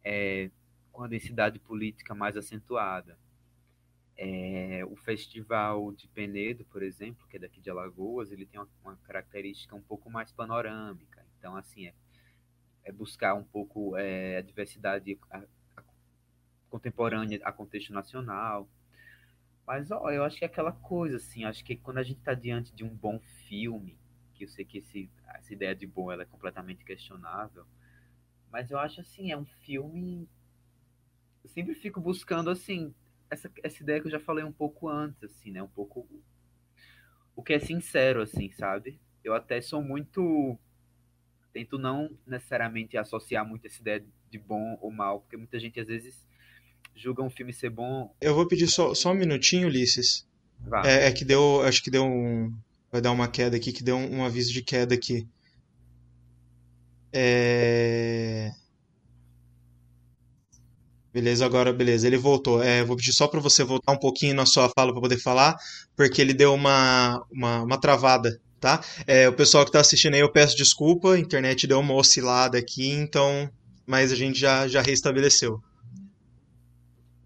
Speaker 2: é, com a densidade política mais acentuada. É, o Festival de Penedo, por exemplo, que é daqui de Alagoas, ele tem uma, uma característica um pouco mais panorâmica. Então, assim, é, é buscar um pouco é, a diversidade a, a, contemporânea a contexto nacional. Mas, ó, eu acho que é aquela coisa, assim, acho que quando a gente está diante de um bom filme, que eu sei que esse, essa ideia de bom ela é completamente questionável, mas eu acho, assim, é um filme eu sempre fico buscando, assim, essa, essa ideia que eu já falei um pouco antes, assim, né? Um pouco o que é sincero, assim, sabe? Eu até sou muito. Tento não necessariamente associar muito essa ideia de bom ou mal, porque muita gente às vezes julga um filme ser bom.
Speaker 1: Eu vou pedir só, só um minutinho, Ulisses. É, é, que deu. Acho que deu um. Vai dar uma queda aqui, que deu um, um aviso de queda aqui. É. Beleza, agora beleza, ele voltou. É, vou pedir só para você voltar um pouquinho na sua fala para poder falar, porque ele deu uma, uma, uma travada, tá? É, o pessoal que está assistindo aí, eu peço desculpa, a internet deu uma oscilada aqui, então, mas a gente já, já restabeleceu.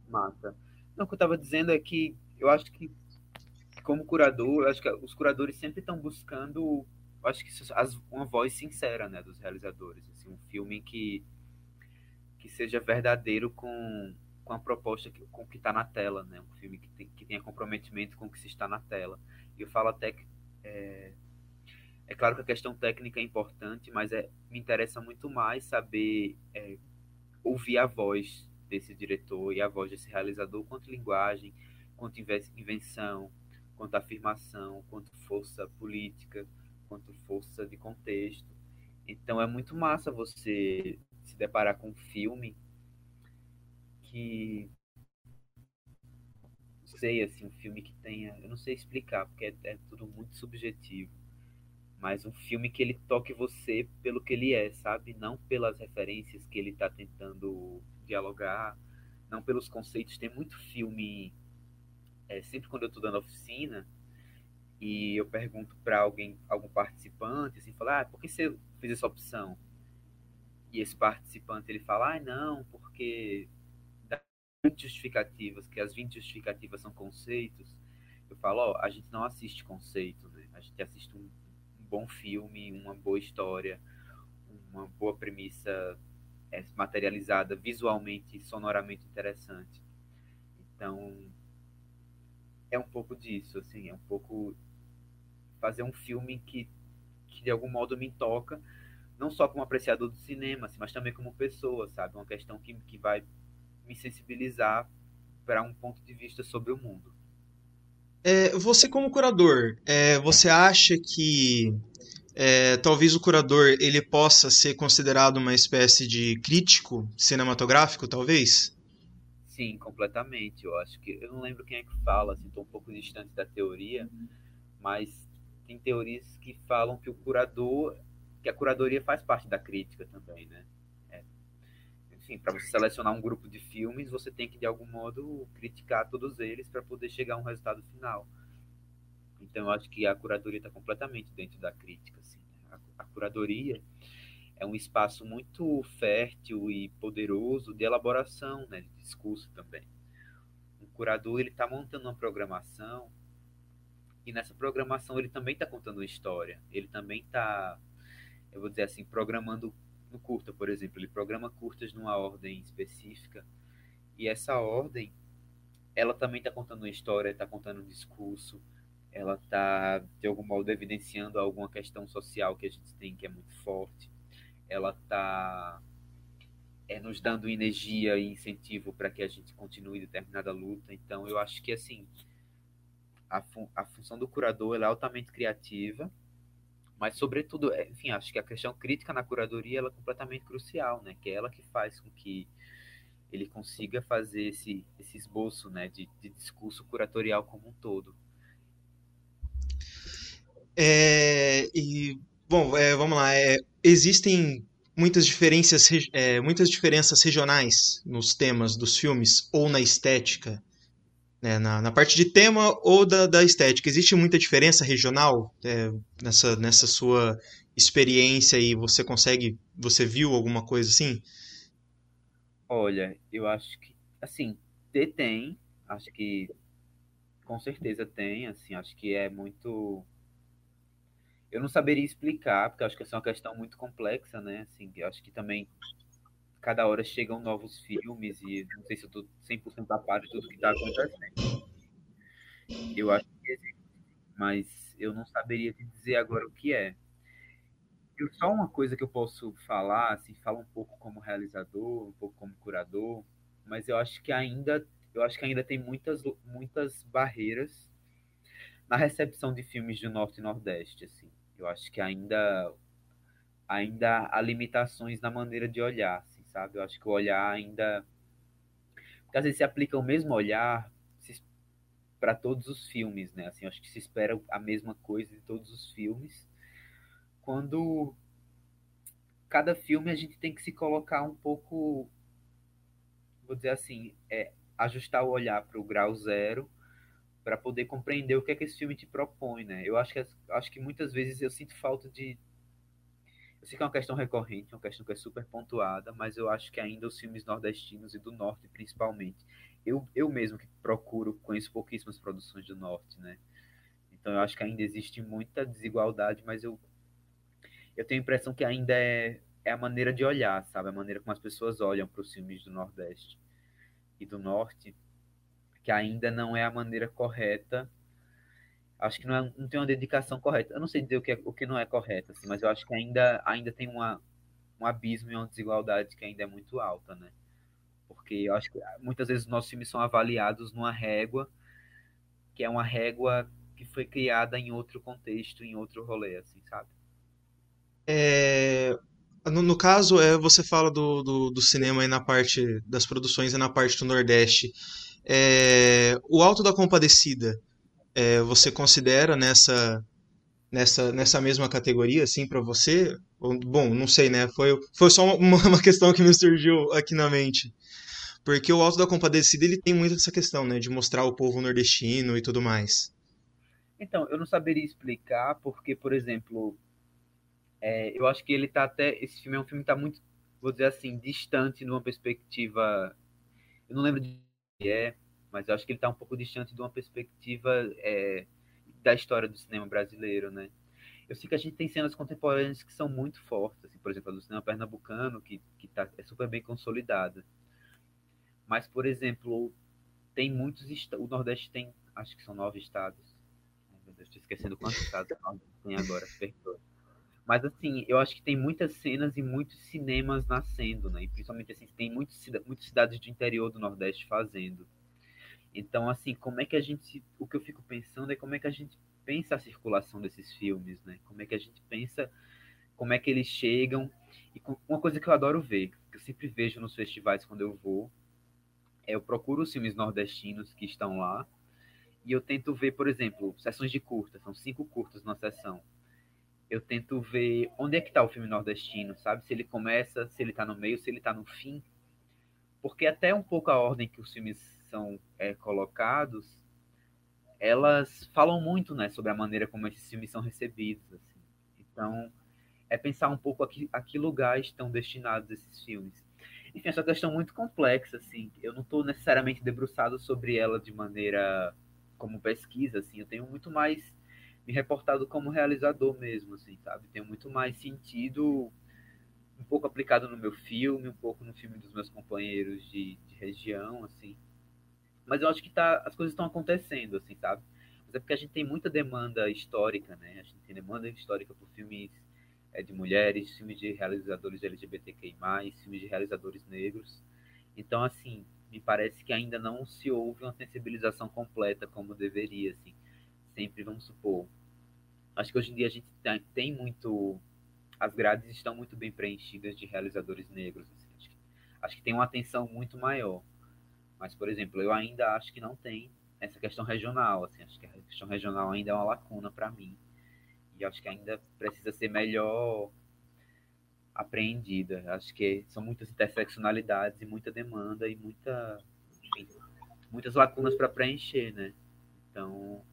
Speaker 2: Massa. Não, o que eu estava dizendo é que eu acho que, como curador, acho que os curadores sempre estão buscando, acho que as, uma voz sincera, né, dos realizadores, assim, um filme que que seja verdadeiro com, com a proposta que, com que está na tela, né? Um filme que, tem, que tenha comprometimento com o que se está na tela. E eu falo até que é, é claro que a questão técnica é importante, mas é, me interessa muito mais saber é, ouvir a voz desse diretor e a voz desse realizador quanto linguagem, quanto invenção, quanto afirmação, quanto força política, quanto força de contexto. Então é muito massa você se deparar com um filme que sei assim um filme que tenha eu não sei explicar porque é, é, tudo muito subjetivo mas um filme que ele toque você pelo que ele é sabe? Não pelas referências que ele está tentando dialogar não pelos conceitos. Tem muito filme é, sempre quando eu estou dando oficina e eu pergunto para alguém algum participante assim falar ah, por que você fez essa opção e esse participante ele fala, ah, não, porque das 20 justificativas, que as 20 justificativas são conceitos, eu falo, a gente não assiste conceito, né? A gente assiste um, um bom filme, uma boa história, uma boa premissa é, materializada visualmente e sonoramente interessante. Então, é um pouco disso, assim, é um pouco fazer um filme que, que de algum modo me toca, não só como apreciador do cinema, assim, mas também como pessoa, sabe? Uma questão que, que vai me sensibilizar para um ponto de vista sobre o mundo.
Speaker 1: É, você como curador, é, você acha que é, talvez o curador ele possa ser considerado uma espécie de crítico cinematográfico, talvez?
Speaker 2: Sim, completamente. Eu acho que eu não lembro quem é que fala, assim, estou um pouco distante da teoria, mas tem teorias que falam que o curador, que a curadoria faz parte da crítica também, né? É. Enfim, para você selecionar um grupo de filmes, você tem que de algum modo criticar todos eles para poder chegar a um resultado final. Então, eu acho que a curadoria está completamente dentro da crítica. Assim, né? a, a curadoria é um espaço muito fértil e poderoso de elaboração, né, de discurso também. Um curador ele está montando uma programação e nessa programação ele também está contando uma história. Ele também está, eu vou dizer assim, programando no curta, por exemplo. Ele programa curtas numa ordem específica e essa ordem ela também está contando uma história, está contando um discurso, ela está de algum modo evidenciando alguma questão social que a gente tem que é muito forte ela está é, nos dando energia e incentivo para que a gente continue determinada luta. Então, eu acho que, assim, a, fun a função do curador é altamente criativa, mas, sobretudo, é, enfim, acho que a questão crítica na curadoria é completamente crucial, né? Que é ela que faz com que ele consiga fazer esse, esse esboço né, de, de discurso curatorial como um todo.
Speaker 1: É, e Bom, é, vamos lá. É, existem muitas diferenças, é, muitas diferenças regionais nos temas dos filmes ou na estética, né? na, na parte de tema ou da, da estética. Existe muita diferença regional é, nessa, nessa sua experiência e você consegue, você viu alguma coisa assim?
Speaker 2: Olha, eu acho que, assim, tem, acho que com certeza tem, assim, acho que é muito eu não saberia explicar, porque acho que essa é uma questão muito complexa, né? Assim, acho que também cada hora chegam novos filmes e não sei se eu estou 100% a par de tudo que está acontecendo. Eu acho que existe, mas eu não saberia te dizer agora o que é. Eu, só uma coisa que eu posso falar, assim, fala um pouco como realizador, um pouco como curador, mas eu acho que ainda, eu acho que ainda tem muitas, muitas barreiras na recepção de filmes do Norte e Nordeste, assim. Eu acho que ainda ainda há limitações na maneira de olhar, sabe? Eu acho que o olhar ainda porque às vezes se aplica o mesmo olhar para todos os filmes, né? Assim, acho que se espera a mesma coisa de todos os filmes. Quando cada filme a gente tem que se colocar um pouco, vou dizer assim, é, ajustar o olhar para o grau zero para poder compreender o que é que esse filme te propõe, né? Eu acho que acho que muitas vezes eu sinto falta de eu sei que é uma questão recorrente, uma questão que é super pontuada, mas eu acho que ainda os filmes nordestinos e do norte, principalmente, eu, eu mesmo que procuro, conheço pouquíssimas produções do norte, né? Então eu acho que ainda existe muita desigualdade, mas eu, eu tenho a impressão que ainda é, é a maneira de olhar, sabe? A maneira como as pessoas olham para os filmes do Nordeste e do Norte que ainda não é a maneira correta. Acho que não, é, não tem uma dedicação correta. Eu não sei dizer o que, é, o que não é correto, assim, mas eu acho que ainda, ainda tem uma, um abismo e uma desigualdade que ainda é muito alta, né? Porque eu acho que muitas vezes os nossos filmes são avaliados numa régua, que é uma régua que foi criada em outro contexto, em outro rolê, assim, sabe?
Speaker 1: É, no, no, caso, é, você fala do, do, do, cinema aí na parte das produções e na parte do Nordeste. É, o Alto da Compadecida, é, você considera nessa nessa nessa mesma categoria, assim, para você? Bom, não sei, né? Foi, foi só uma, uma questão que me surgiu aqui na mente. Porque o Alto da Compadecida, ele tem muito essa questão, né? De mostrar o povo nordestino e tudo mais.
Speaker 2: Então, eu não saberia explicar, porque, por exemplo, é, eu acho que ele tá até. Esse filme é um filme que tá muito, vou dizer assim, distante numa perspectiva. Eu não lembro de é, mas eu acho que ele está um pouco distante de uma perspectiva é, da história do cinema brasileiro, né? Eu sei que a gente tem cenas contemporâneas que são muito fortes, assim, por exemplo, a do cinema pernambucano, que, que tá, é super bem consolidada. Mas, por exemplo, tem muitos o Nordeste tem, acho que são nove estados. Estou esquecendo quantos estados tem agora, perdoa. Mas assim, eu acho que tem muitas cenas e muitos cinemas nascendo, né? E principalmente assim, tem muitos, muitas cidades do interior do Nordeste fazendo. Então, assim, como é que a gente. O que eu fico pensando é como é que a gente pensa a circulação desses filmes, né? Como é que a gente pensa, como é que eles chegam. E uma coisa que eu adoro ver, que eu sempre vejo nos festivais quando eu vou, é eu procuro os filmes nordestinos que estão lá e eu tento ver, por exemplo, sessões de curtas, são cinco curtas na sessão. Eu tento ver onde é que está o filme nordestino, sabe? Se ele começa, se ele está no meio, se ele está no fim. Porque até um pouco a ordem que os filmes são é, colocados, elas falam muito né, sobre a maneira como esses filmes são recebidos. Assim. Então, é pensar um pouco a que, a que lugar estão destinados esses filmes. Enfim, essa questão muito complexa, assim. Eu não estou necessariamente debruçado sobre ela de maneira como pesquisa, assim, eu tenho muito mais me reportado como realizador mesmo, assim, sabe? Tenho muito mais sentido um pouco aplicado no meu filme, um pouco no filme dos meus companheiros de, de região, assim. Mas eu acho que tá, as coisas estão acontecendo, assim, sabe? Mas é porque a gente tem muita demanda histórica, né? A gente tem demanda histórica por filmes é, de mulheres, filmes de realizadores LGBTQI+, filmes de realizadores negros. Então, assim, me parece que ainda não se houve uma sensibilização completa como deveria, assim. Sempre, vamos supor. Acho que hoje em dia a gente tem muito. As grades estão muito bem preenchidas de realizadores negros. Assim. Acho, que, acho que tem uma atenção muito maior. Mas, por exemplo, eu ainda acho que não tem essa questão regional. Assim. Acho que a questão regional ainda é uma lacuna para mim. E acho que ainda precisa ser melhor apreendida. Acho que são muitas interseccionalidades e muita demanda e muita, enfim, muitas lacunas para preencher, né? Então,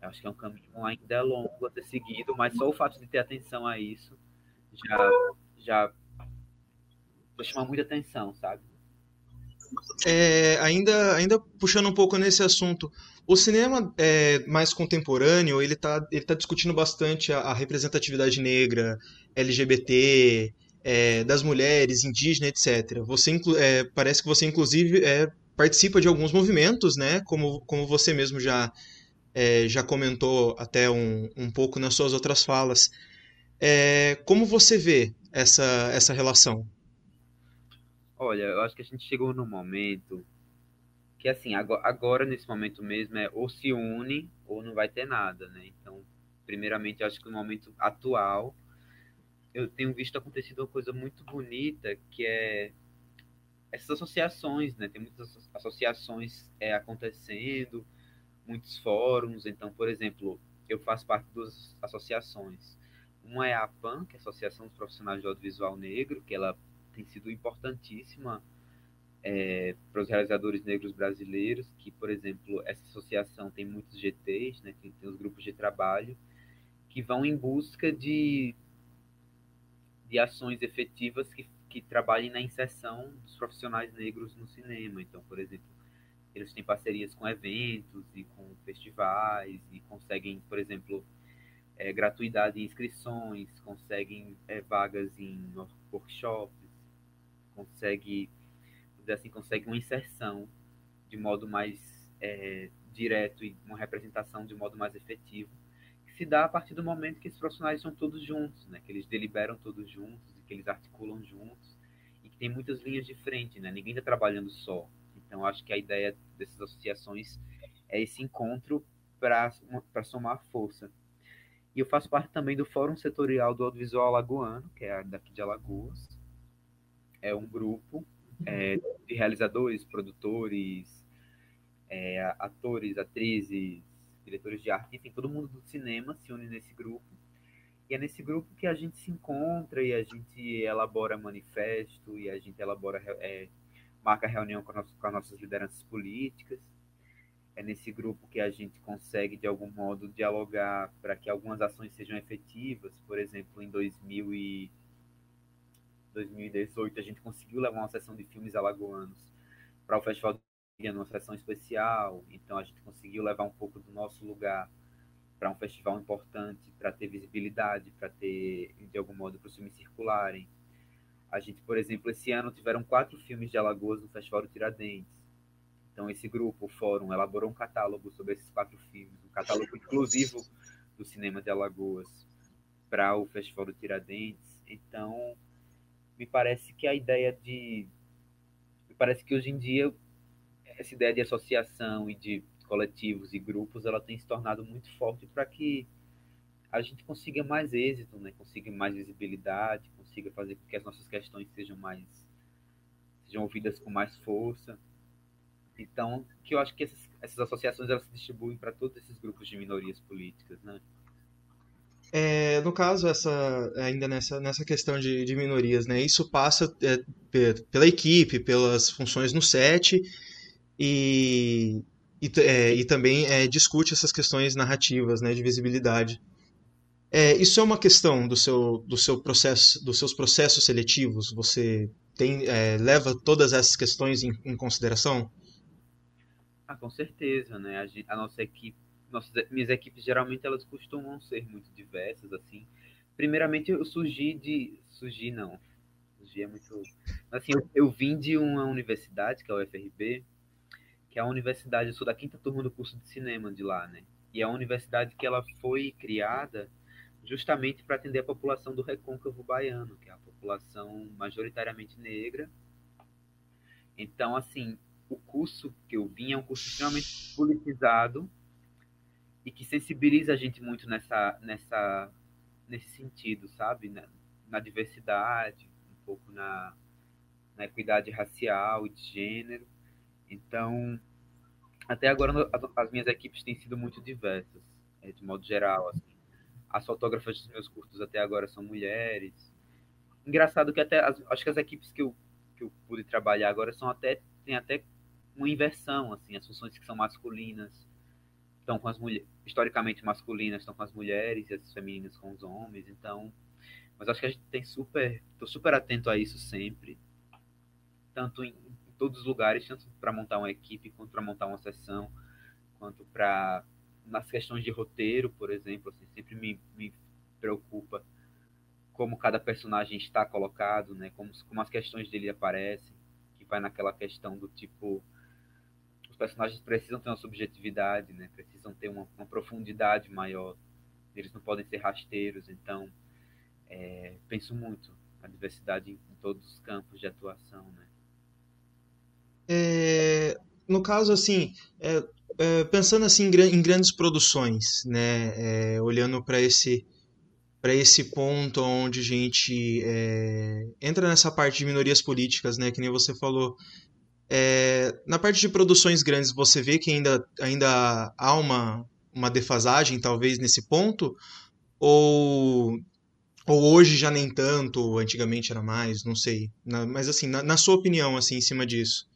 Speaker 2: acho que é um caminho ainda longo a ter seguido, mas só o fato de ter atenção a isso já já chama muita atenção, sabe?
Speaker 1: É, ainda, ainda puxando um pouco nesse assunto, o cinema é, mais contemporâneo, ele está ele tá discutindo bastante a, a representatividade negra, LGBT, é, das mulheres, indígena, etc. Você é, parece que você, inclusive, é, participa de alguns movimentos, né? Como, como você mesmo já, é, já comentou até um, um pouco nas suas outras falas. É, como você vê essa, essa relação?
Speaker 2: Olha, eu acho que a gente chegou num momento que assim, agora, agora, nesse momento mesmo é ou se une ou não vai ter nada, né? Então, primeiramente, eu acho que no momento atual eu tenho visto acontecido uma coisa muito bonita que é essas associações, né? Tem muitas associações é, acontecendo, muitos fóruns. Então, por exemplo, eu faço parte de duas associações. Uma é a APAN, que é a Associação dos Profissionais de Audiovisual Negro, que ela tem sido importantíssima é, para os realizadores negros brasileiros, que, por exemplo, essa associação tem muitos GTs, né, tem, tem os grupos de trabalho, que vão em busca de, de ações efetivas que, que trabalhem na inserção dos profissionais negros no cinema. Então, por exemplo, eles têm parcerias com eventos e com festivais e conseguem, por exemplo, é, gratuidade em inscrições, conseguem é, vagas em workshops, consegue dizer assim, consegue uma inserção de modo mais é, direto e uma representação de modo mais efetivo, que se dá a partir do momento que esses profissionais estão todos juntos, né? que eles deliberam todos juntos, que eles articulam juntos, e que tem muitas linhas de frente, né? ninguém está trabalhando só. Então, acho que a ideia dessas associações é esse encontro para somar força. E eu faço parte também do Fórum Setorial do Audiovisual Alagoano, que é daqui de Alagoas. É um grupo é, de realizadores, produtores, é, atores, atrizes, diretores de arte, enfim, todo mundo do cinema se une nesse grupo. E é nesse grupo que a gente se encontra e a gente elabora manifesto e a gente elabora, é, marca reunião com, nosso, com as nossas lideranças políticas. É nesse grupo que a gente consegue, de algum modo, dialogar para que algumas ações sejam efetivas. Por exemplo, em 2000 e 2018, a gente conseguiu levar uma sessão de filmes alagoanos para o Festival do Dia, numa sessão especial. Então, a gente conseguiu levar um pouco do nosso lugar para um festival importante, para ter visibilidade, para ter, de algum modo, para os filmes circularem. A gente, por exemplo, esse ano tiveram quatro filmes de Alagoas no Festival do Tiradentes. Então, esse grupo, o Fórum, elaborou um catálogo sobre esses quatro filmes, um catálogo exclusivo do cinema de Alagoas para o Festival do Tiradentes. Então, me parece que a ideia de. Me parece que hoje em dia, essa ideia de associação e de coletivos e grupos, ela tem se tornado muito forte para que a gente consiga mais êxito, né? consiga mais visibilidade, consiga fazer com que as nossas questões sejam mais sejam ouvidas com mais força. Então, que eu acho que essas, essas associações elas se distribuem para todos esses grupos de minorias políticas, né?
Speaker 1: É, no caso, essa, ainda nessa, nessa questão de, de minorias, né, isso passa é, pela equipe, pelas funções no set e, e, é, e também é, discute essas questões narrativas, né, de visibilidade. É, isso é uma questão do seu, do seu processo, dos seus processos seletivos? Você tem, é, leva todas essas questões em, em consideração?
Speaker 2: Ah, com certeza, né? A, a nossa equipe nossas minhas equipes geralmente elas costumam ser muito diversas assim. Primeiramente eu surgi de surgi não. Surgi é muito assim, eu, eu vim de uma universidade, que é o FRB, que é a universidade, eu sou da quinta turma do curso de cinema de lá, né? E é uma universidade que ela foi criada justamente para atender a população do recôncavo baiano, que é a população majoritariamente negra. Então, assim, o curso que eu vim é um curso extremamente politizado, e que sensibiliza a gente muito nessa, nessa, nesse sentido, sabe? Na, na diversidade, um pouco na, na equidade racial e de gênero. Então, até agora as minhas equipes têm sido muito diversas, é, de modo geral. Assim. As fotógrafas dos meus cursos até agora são mulheres. Engraçado que até as, acho que as equipes que eu, que eu pude trabalhar agora são até tem até uma inversão assim, as funções que são masculinas estão com as mulheres, historicamente masculinas estão com as mulheres e as femininas com os homens, então, mas acho que a gente tem super, tô super atento a isso sempre, tanto em, em todos os lugares, tanto para montar uma equipe, quanto para montar uma sessão, quanto para nas questões de roteiro, por exemplo, assim, sempre me, me preocupa como cada personagem está colocado, né? Como, como as questões dele aparecem, que vai naquela questão do tipo personagens precisam ter uma subjetividade, né? Precisam ter uma, uma profundidade maior. Eles não podem ser rasteiros. Então, é, penso muito a diversidade em, em, todos os campos de atuação, né?
Speaker 1: É, no caso, assim, é, é pensando assim em, grandes produções, né? É, olhando para esse para esse ponto onde a gente é, entra nessa parte de minorias políticas, né? Que nem você falou, é, na parte de produções grandes, você vê que ainda, ainda há uma, uma defasagem, talvez, nesse ponto? Ou, ou hoje já nem tanto, antigamente era mais, não sei. Na, mas, assim, na, na, sua opinião, assim, em cima disso?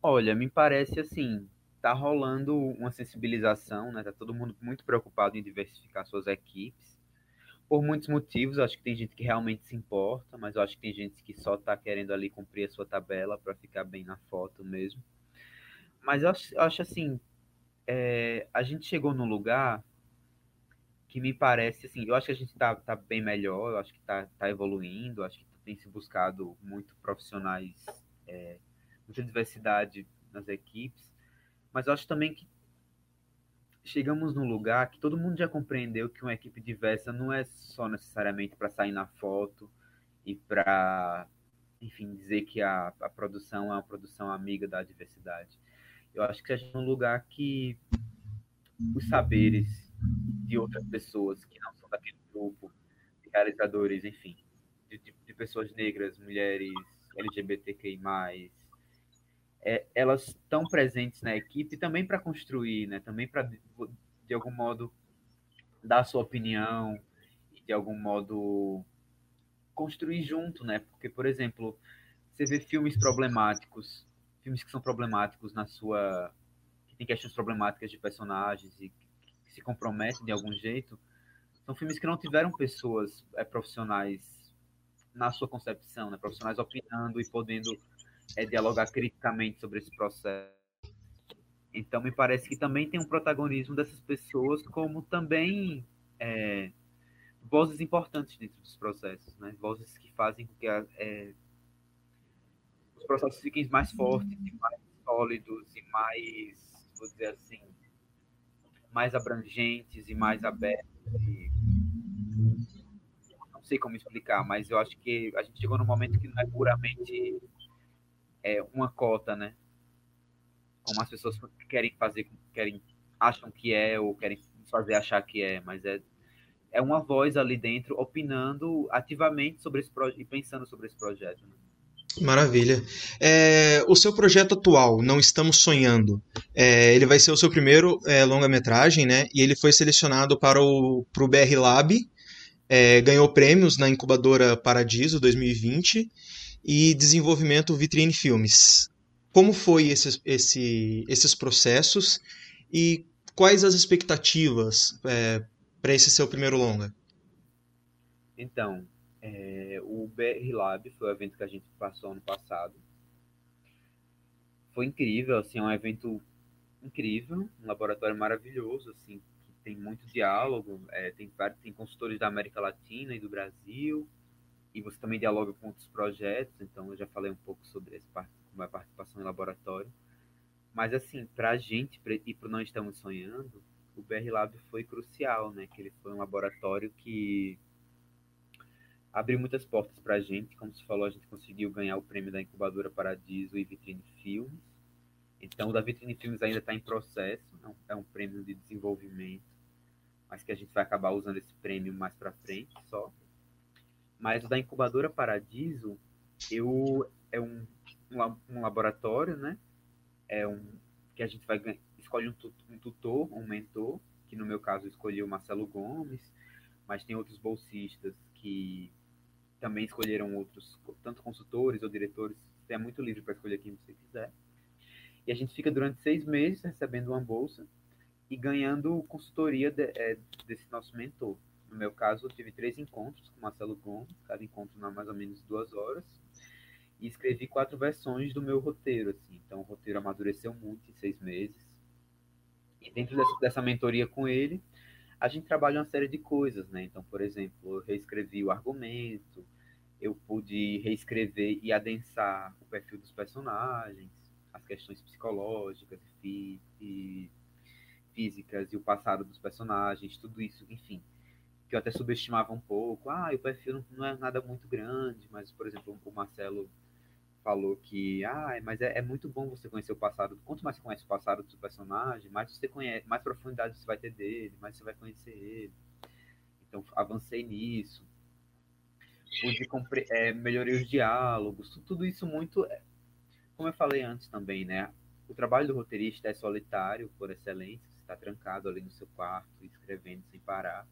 Speaker 2: Olha, me parece, assim, tá rolando uma sensibilização, né? Tá todo mundo muito preocupado em diversificar suas equipes por muitos motivos. Acho que tem gente que realmente se importa, mas eu acho que tem gente que só está querendo ali cumprir a sua tabela para ficar bem na foto mesmo. Mas eu acho, eu acho assim, é, a gente chegou num lugar que me parece assim, eu acho que a gente está tá bem melhor, eu acho que está tá evoluindo, acho que tem se buscado muito profissionais, é, muita diversidade nas equipes, mas eu acho também que chegamos num lugar que todo mundo já compreendeu que uma equipe diversa não é só necessariamente para sair na foto e para, enfim, dizer que a, a produção é uma produção amiga da diversidade. Eu acho que é um lugar que os saberes de outras pessoas que não são daquele grupo, de realizadores, enfim, de, de, de pessoas negras, mulheres, LGBTQI+, é, elas estão presentes na equipe também para construir, né? Também para de algum modo dar sua opinião e de algum modo construir junto, né? Porque, por exemplo, você vê filmes problemáticos, filmes que são problemáticos na sua que tem questões problemáticas de personagens e que se comprometem de algum jeito, são filmes que não tiveram pessoas é, profissionais na sua concepção, né? Profissionais opinando e podendo é dialogar criticamente sobre esse processo. Então, me parece que também tem um protagonismo dessas pessoas, como também é, vozes importantes dentro dos processos, né? Vozes que fazem com que a, é, os processos fiquem mais fortes, e mais sólidos e mais, vou dizer assim, mais abrangentes e mais abertos. E... Não sei como explicar, mas eu acho que a gente chegou num momento que não é puramente é, uma cota, né? como as pessoas querem fazer, querem acham que é ou querem fazer achar que é, mas é é uma voz ali dentro opinando ativamente sobre esse projeto e pensando sobre esse projeto. Né?
Speaker 1: Maravilha. É, o seu projeto atual, Não Estamos Sonhando, é, ele vai ser o seu primeiro é, longa-metragem, né? E ele foi selecionado para o pro BR Lab, é, ganhou prêmios na incubadora Paradiso 2020 e desenvolvimento Vitrine Filmes. Como foi esse, esse, esses processos e quais as expectativas é, para esse seu primeiro longa?
Speaker 2: Então, é, o BR Lab foi o evento que a gente passou ano passado. Foi incrível, assim, é um evento incrível, um laboratório maravilhoso, assim, que tem muito diálogo, é, tem, tem consultores da América Latina e do Brasil, e você também dialoga com outros projetos, então eu já falei um pouco sobre como é a participação em laboratório. Mas, assim, para a gente e para Não Estamos Sonhando, o BR Lab foi crucial, né? Que ele foi um laboratório que abriu muitas portas para a gente. Como se falou, a gente conseguiu ganhar o prêmio da incubadora Paradiso e Vitrine Filmes. Então, o da Vitrine Filmes ainda está em processo, é é um, prêmio de desenvolvimento, mas que a gente vai acabar usando esse prêmio mais para frente só. Mas o da incubadora Paradiso, eu é um, um, laboratório, né? É um que a gente vai escolhe um, um tutor, um mentor, que no meu caso escolhi o Marcelo Gomes, mas tem outros bolsistas que também escolheram outros, tanto consultores ou diretores, você é muito livre para escolher quem você quiser. E a gente fica durante seis meses recebendo uma bolsa e ganhando consultoria de, é, desse nosso mentor. No meu caso, eu tive três encontros com Marcelo Gomes, cada encontro na mais ou menos duas horas, e escrevi quatro versões do meu roteiro. Assim. Então, o roteiro amadureceu muito em seis meses. E dentro dessa, dessa mentoria com ele, a gente trabalha uma série de coisas, né? Então, por exemplo, eu reescrevi o argumento, eu pude reescrever e adensar o perfil dos personagens, as questões psicológicas e, e físicas e o passado dos personagens, tudo isso, enfim, que eu até subestimava um pouco. Ah, o perfil não, é nada muito grande, mas, por exemplo, o Marcelo falou que, ah, mas é, é, muito bom você conhecer o passado. Quanto mais você conhece o passado do personagem, mais você conhece, mais profundidade você vai ter dele, mais você vai conhecer ele. Então, avancei nisso. Pude compre é, melhorei os diálogos, tudo isso muito, é, como eu falei antes também, né? O trabalho do roteirista é solitário, por excelência, você está trancado ali no seu quarto, escrevendo sem parar.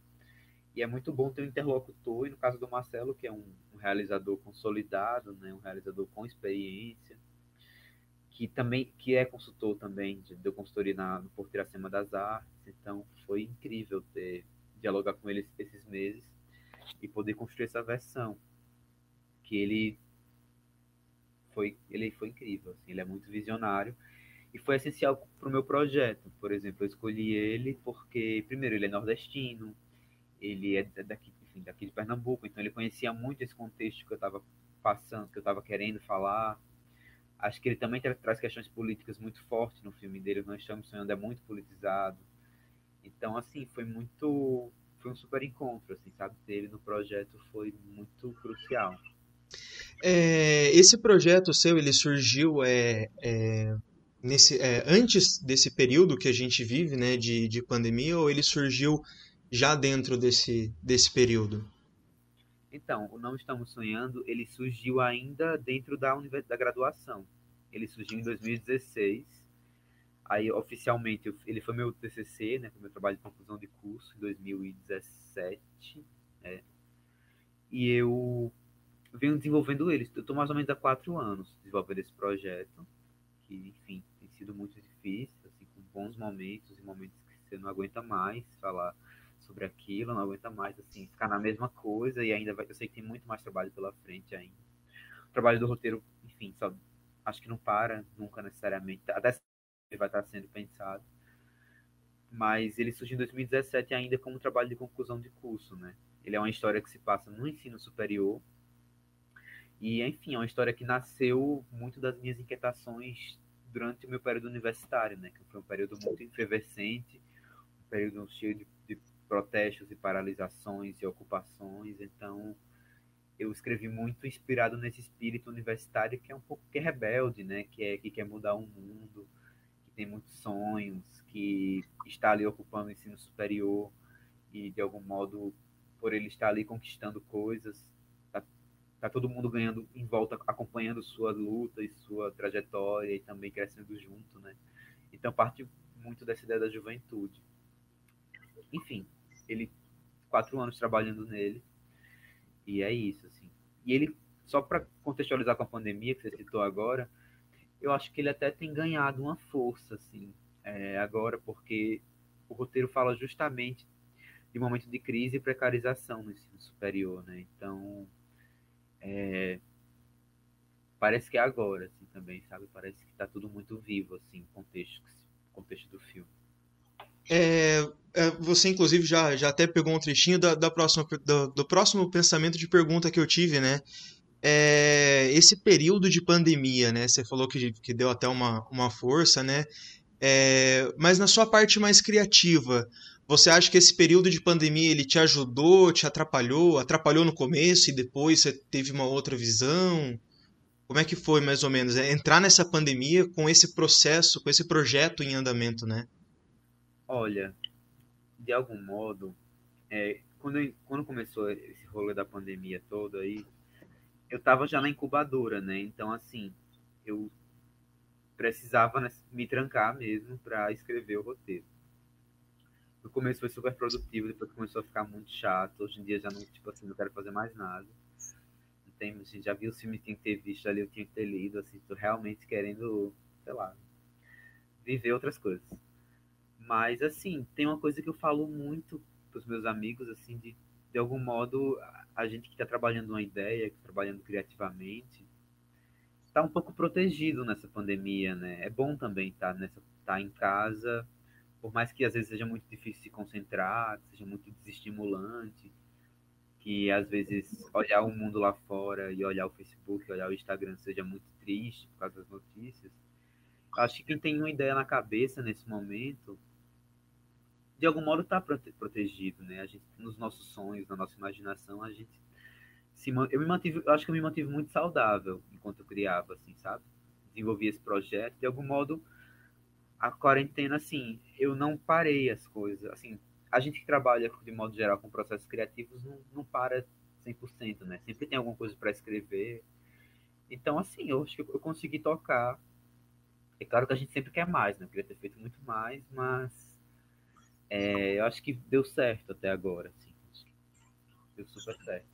Speaker 2: E é muito bom ter um interlocutor, e no caso do Marcelo, que é um, um realizador consolidado, né, um realizador com experiência, que também que é consultor também, deu consultoria na, no Porto Iracema das Artes, então foi incrível ter dialogar com ele esses meses e poder construir essa versão que ele foi ele foi incrível assim, ele é muito visionário e foi essencial para o meu projeto. Por exemplo eu escolhi ele porque primeiro ele é nordestino ele é daqui, enfim, daqui de Pernambuco, então ele conhecia muito esse contexto que eu estava passando, que eu estava querendo falar. Acho que ele também traz questões políticas muito fortes no filme dele. Nós estamos sonhando é muito politizado. Então, assim, foi muito, foi um super encontro, assim, sabe? Ter ele no projeto foi muito crucial.
Speaker 1: É, esse projeto seu, ele surgiu é, é, nesse, é, antes desse período que a gente vive, né, de, de pandemia, ou ele surgiu já dentro desse, desse período?
Speaker 2: Então, o Não Estamos Sonhando, ele surgiu ainda dentro da, da graduação. Ele surgiu em 2016. Aí, oficialmente, ele foi meu TCC, né, foi meu trabalho de conclusão de curso, em 2017. Né, e eu venho desenvolvendo ele. Eu estou mais ou menos há quatro anos desenvolvendo esse projeto, que, enfim, tem sido muito difícil, assim, com bons momentos e momentos que você não aguenta mais falar sobre aquilo, não aguenta mais, assim, ficar na mesma coisa e ainda vai, eu sei que tem muito mais trabalho pela frente ainda. O trabalho do roteiro, enfim, só, acho que não para nunca necessariamente, até ele vai estar sendo pensado. Mas ele surgiu em 2017 ainda como trabalho de conclusão de curso, né? Ele é uma história que se passa no ensino superior. E, enfim, é uma história que nasceu muito das minhas inquietações durante o meu período universitário, né? Que foi um período muito efervescente, um período cheio de protestos e paralisações e ocupações. Então, eu escrevi muito inspirado nesse espírito universitário que é um pouco que é rebelde, né? Que é que quer mudar o mundo, que tem muitos sonhos, que está ali ocupando o ensino superior e de algum modo por ele estar ali conquistando coisas, tá, tá todo mundo ganhando em volta, acompanhando sua luta e sua trajetória e também crescendo junto, né? Então parte muito dessa ideia da juventude. Enfim, ele quatro anos trabalhando nele e é isso assim. E ele só para contextualizar com a pandemia que você citou agora, eu acho que ele até tem ganhado uma força assim é, agora, porque o roteiro fala justamente de momento de crise e precarização no ensino superior, né? Então, é, parece que é agora, assim, também, sabe? Parece que está tudo muito vivo, assim, o contexto, contexto do filme.
Speaker 1: É, é, você, inclusive, já, já até pegou um trechinho da, da próxima, do, do próximo pensamento de pergunta que eu tive, né? É, esse período de pandemia, né? Você falou que, que deu até uma, uma força, né? É, mas na sua parte mais criativa, você acha que esse período de pandemia ele te ajudou, te atrapalhou? Atrapalhou no começo e depois você teve uma outra visão? Como é que foi mais ou menos? É, entrar nessa pandemia com esse processo, com esse projeto em andamento, né?
Speaker 2: Olha, de algum modo, é, quando, quando começou esse rolê da pandemia todo aí, eu tava já na incubadora, né? Então, assim, eu precisava me trancar mesmo para escrever o roteiro. No começo foi super produtivo, depois começou a ficar muito chato. Hoje em dia já não, tipo assim, não quero fazer mais nada. Tem, assim, já vi o filme que tinha que ter visto ali, eu tinha que ter lido, assim, tô realmente querendo, sei lá, viver outras coisas. Mas, assim, tem uma coisa que eu falo muito pros meus amigos, assim, de, de algum modo, a gente que está trabalhando uma ideia, tá trabalhando criativamente, está um pouco protegido nessa pandemia, né? É bom também estar tá nessa tá em casa, por mais que às vezes seja muito difícil se concentrar, seja muito desestimulante, que às vezes olhar o mundo lá fora e olhar o Facebook, olhar o Instagram seja muito triste por causa das notícias. Acho que quem tem uma ideia na cabeça nesse momento, de algum modo está protegido, né? A gente, nos nossos sonhos, na nossa imaginação, a gente se, eu me mantive, acho que eu me mantive muito saudável enquanto eu criava, assim, sabe? Desenvolvi esse projeto, de algum modo, a quarentena, assim, eu não parei as coisas, assim, a gente que trabalha, de modo geral, com processos criativos, não, não para 100%, né? Sempre tem alguma coisa para escrever. Então, assim, eu acho que eu consegui tocar. É claro que a gente sempre quer mais, né? Eu queria ter feito muito mais, mas é, eu acho que deu certo até agora, assim. Deu super certo.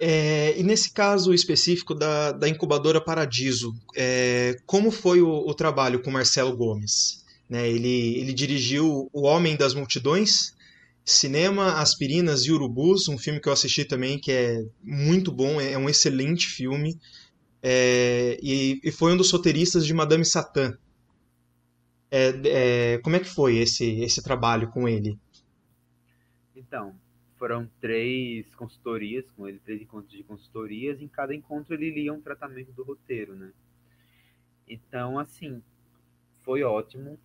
Speaker 1: É, e nesse caso específico da, da incubadora Paradiso, é, como foi o, o, trabalho com Marcelo Gomes? Né, ele, ele dirigiu O Homem das Multidões, Cinema, Aspirinas e Urubus, um filme que eu assisti também que é muito bom, é, é um excelente filme, é, e, e, foi um dos roteiristas de Madame Satã. É, como é que foi esse, esse trabalho com ele?
Speaker 2: Então, foram três consultorias com ele, três encontros de consultorias, em cada encontro ele lia um tratamento do roteiro, né? Então, assim, foi ótimo.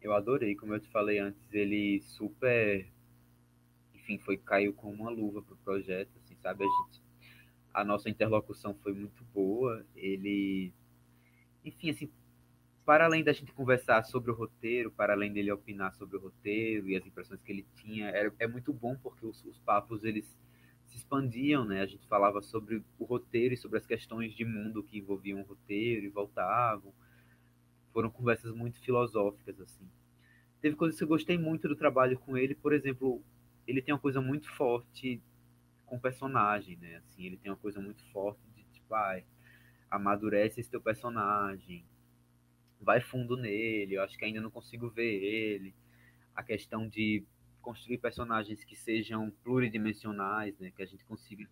Speaker 2: Eu adorei, como eu te falei antes, ele super, enfim, foi caiu com uma luva pro projeto, assim, sabe? A gente, a nossa interlocução foi muito boa. Ele, enfim, assim, para além da gente conversar sobre o roteiro, para além dele opinar sobre o roteiro e as impressões que ele tinha, é, é muito bom porque os, os, papos eles se expandiam, né? A gente falava sobre o roteiro e sobre as questões de mundo que envolviam o roteiro e voltavam. Foram conversas muito filosóficas assim. Teve coisas que eu gostei muito do trabalho com ele, por exemplo, ele tem uma coisa muito forte com o personagem, né? Assim, ele tem uma coisa muito forte de tipo, ah, amadurece esse teu personagem vai fundo nele, eu acho que ainda não consigo ver ele. A questão de construir personagens que sejam pluridimensionais, né, que a gente consiga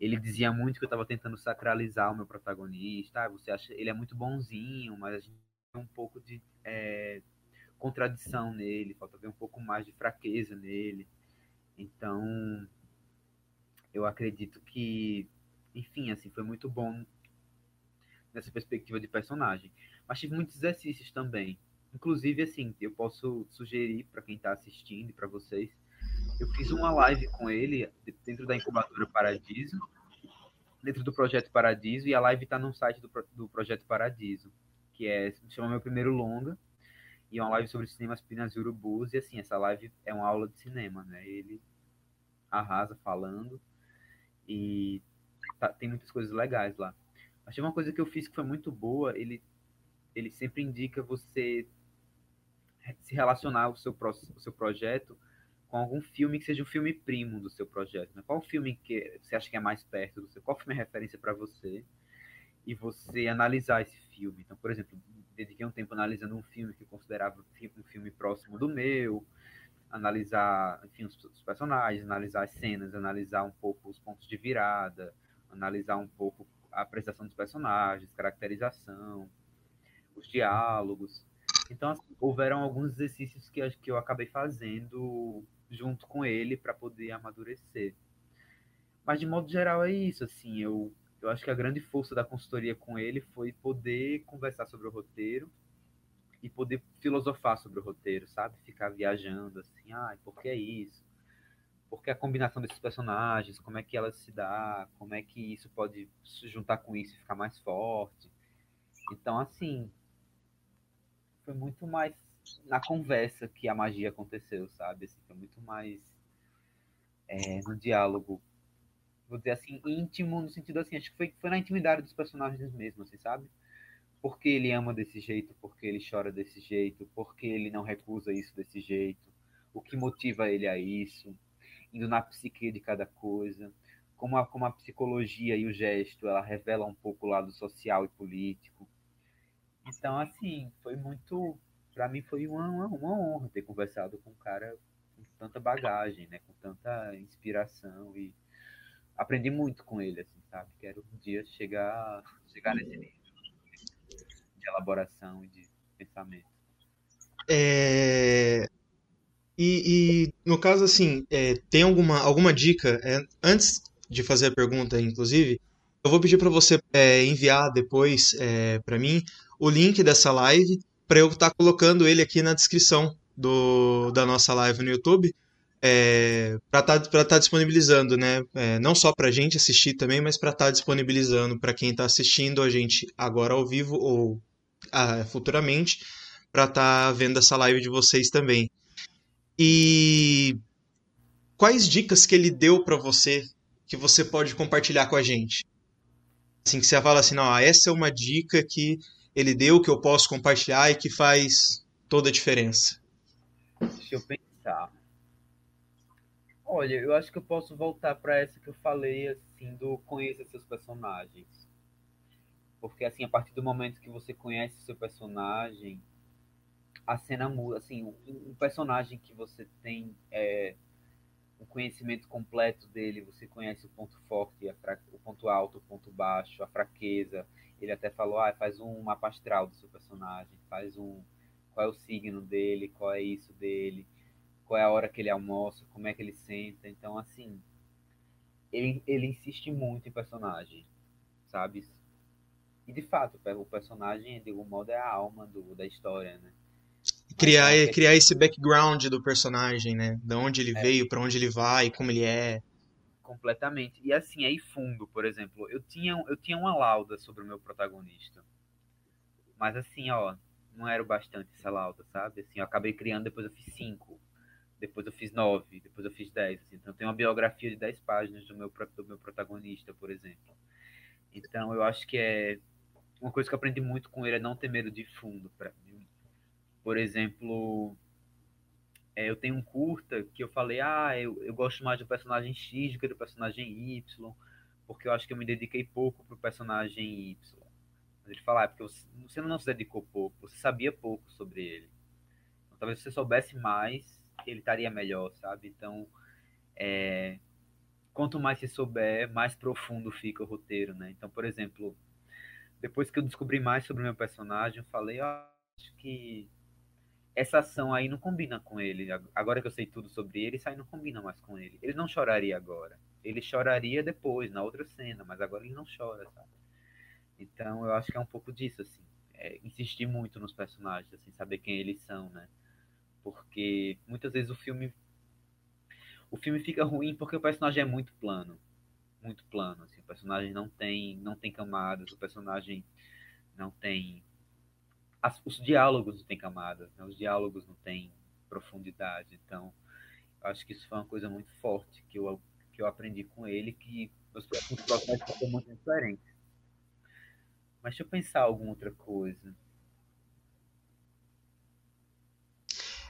Speaker 2: ele dizia muito que eu estava tentando sacralizar o meu protagonista. Ah, você acha ele é muito bonzinho, mas a gente tem um pouco de é, contradição nele, falta ver um pouco mais de fraqueza nele. Então, eu acredito que, enfim, assim, foi muito bom nessa perspectiva de personagem. Mas tive muitos exercícios também. Inclusive, assim, eu posso sugerir para quem está assistindo e para vocês. Eu fiz uma live com ele dentro da incubadora Paradiso, dentro do projeto Paradiso, e a live está no site do, do projeto Paradiso. que é chama Meu Primeiro Longa, e é uma live sobre cinema Pinas e Urubus, e assim, essa live é uma aula de cinema, né? Ele arrasa falando e tá, tem muitas coisas legais lá. Achei uma coisa que eu fiz que foi muito boa, ele, ele sempre indica você se relacionar o seu, o seu projeto com algum filme que seja um filme primo do seu projeto. Né? Qual filme que você acha que é mais perto do seu? Qual filme é referência para você? E você analisar esse filme. Então, por exemplo, dediquei um tempo analisando um filme que eu considerava um filme próximo do meu, analisar, enfim, os, os personagens, analisar as cenas, analisar um pouco os pontos de virada, analisar um pouco a apresentação dos personagens, caracterização, os diálogos. Então, assim, houveram alguns exercícios que, que eu acabei fazendo junto com ele para poder amadurecer. Mas, de modo geral, é isso. Assim, eu, eu acho que a grande força da consultoria com ele foi poder conversar sobre o roteiro e poder filosofar sobre o roteiro, sabe? Ficar viajando, assim, ah, por que é isso? Por que a combinação desses personagens? Como é que ela se dá? Como é que isso pode se juntar com isso e ficar mais forte? Então, assim, foi muito mais na conversa que a magia aconteceu, sabe? Assim, foi muito mais é, no diálogo, vou dizer assim, íntimo, no sentido assim, acho que foi, foi na intimidade dos personagens mesmo, assim, sabe? Porque ele ama desse jeito, porque ele chora desse jeito, porque ele não recusa isso desse jeito, o que motiva ele a isso, indo na psique de cada coisa, como a, como a psicologia e o gesto, ela revela um pouco o lado social e político. Então, assim, foi muito para mim foi uma, uma, uma, honra ter conversado com um cara com tanta bagagem, né? Com tanta inspiração e aprendi muito com ele, assim, sabe? Quero um dia chegar, chegar nesse nível de elaboração e de pensamento.
Speaker 1: É... E, e, no caso, assim, é, tem alguma, alguma dica? É, antes de fazer a pergunta, inclusive, eu vou pedir para você é, enviar depois é, para mim o link dessa live para eu estar tá colocando ele aqui na descrição do, da nossa live no YouTube. É, para estar tá, tá disponibilizando, né? É, não só para a gente assistir também, mas para estar tá disponibilizando para quem está assistindo a gente agora ao vivo ou ah, futuramente, para estar tá vendo essa live de vocês também. E quais dicas que ele deu para você que você pode compartilhar com a gente? Assim que você fala assim, não, essa é uma dica que ele deu que eu posso compartilhar e que faz toda a diferença?
Speaker 2: Deixa eu pensar. Olha, eu acho que eu posso voltar para essa que eu falei, assim, do conheça seus personagens. Porque, assim, a partir do momento que você conhece seu personagem, a cena muda. Assim, um personagem que você tem é, o conhecimento completo dele, você conhece o ponto forte, o ponto alto, o ponto baixo, a fraqueza, ele até falou, ah, faz um mapa astral do seu personagem, faz um qual é o signo dele, qual é isso dele, qual é a hora que ele almoça, como é que ele senta. Então, assim, ele, ele insiste muito em personagem, sabe? E de fato, o personagem, de algum modo, é a alma do, da história, né?
Speaker 1: Criar, criar esse background do personagem, né? De onde ele é. veio, para onde ele vai, como ele é.
Speaker 2: Completamente. E assim, aí fundo, por exemplo, eu tinha, eu tinha uma lauda sobre o meu protagonista. Mas assim, ó, não era o bastante essa lauda, sabe? Assim, eu acabei criando, depois eu fiz cinco, depois eu fiz nove, depois eu fiz dez. Assim. Então tem uma biografia de dez páginas do meu, do meu protagonista, por exemplo. Então eu acho que é uma coisa que eu aprendi muito com ele é não ter medo de fundo. Pra, por exemplo, é, eu tenho um curta que eu falei, ah, eu, eu gosto mais do personagem X do que do personagem Y, porque eu acho que eu me dediquei pouco pro personagem Y. Mas ele fala, ah, é porque você não se dedicou pouco, você sabia pouco sobre ele. Então, talvez se você soubesse mais, ele estaria melhor, sabe? Então, é, quanto mais você souber, mais profundo fica o roteiro, né? Então, por exemplo, depois que eu descobri mais sobre o meu personagem, eu falei, ah, acho que essa ação aí não combina com ele. Agora que eu sei tudo sobre ele, isso aí não combina mais com ele. Ele não choraria agora. Ele choraria depois, na outra cena, mas agora ele não chora, sabe? Então eu acho que é um pouco disso, assim. É, insistir muito nos personagens, assim, saber quem eles são, né? Porque muitas vezes o filme. O filme fica ruim porque o personagem é muito plano. Muito plano, assim. O personagem não tem, não tem camadas, o personagem não tem as, os diálogos não têm camadas, né? os diálogos não têm profundidade. Então, acho que isso foi uma coisa muito forte que eu, que eu aprendi com ele, que os próximos são muito diferentes. Mas deixa eu pensar alguma outra coisa.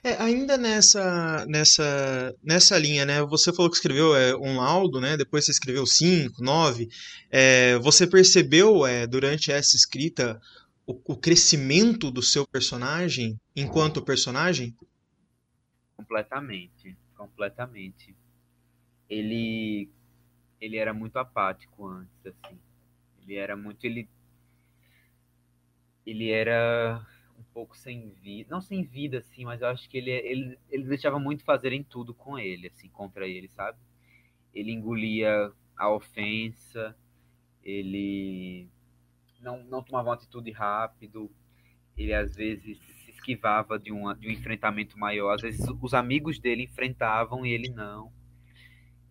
Speaker 1: É, ainda nessa, nessa, nessa linha, né? Você falou que escreveu é, um laudo, né? Depois você escreveu cinco, nove. É, você percebeu é, durante essa escrita o, o, crescimento do seu personagem enquanto personagem?
Speaker 2: Completamente, completamente. Ele, ele era muito apático antes, assim. Ele era muito, ele, ele era pouco sem vida, não sem vida, assim, mas eu acho que ele, ele, ele deixava muito fazerem tudo com ele, assim, contra ele, sabe? Ele engolia a ofensa, ele não, não tomava uma atitude rápido, ele às vezes se esquivava de, uma, de um enfrentamento maior, às vezes os amigos dele enfrentavam e ele não.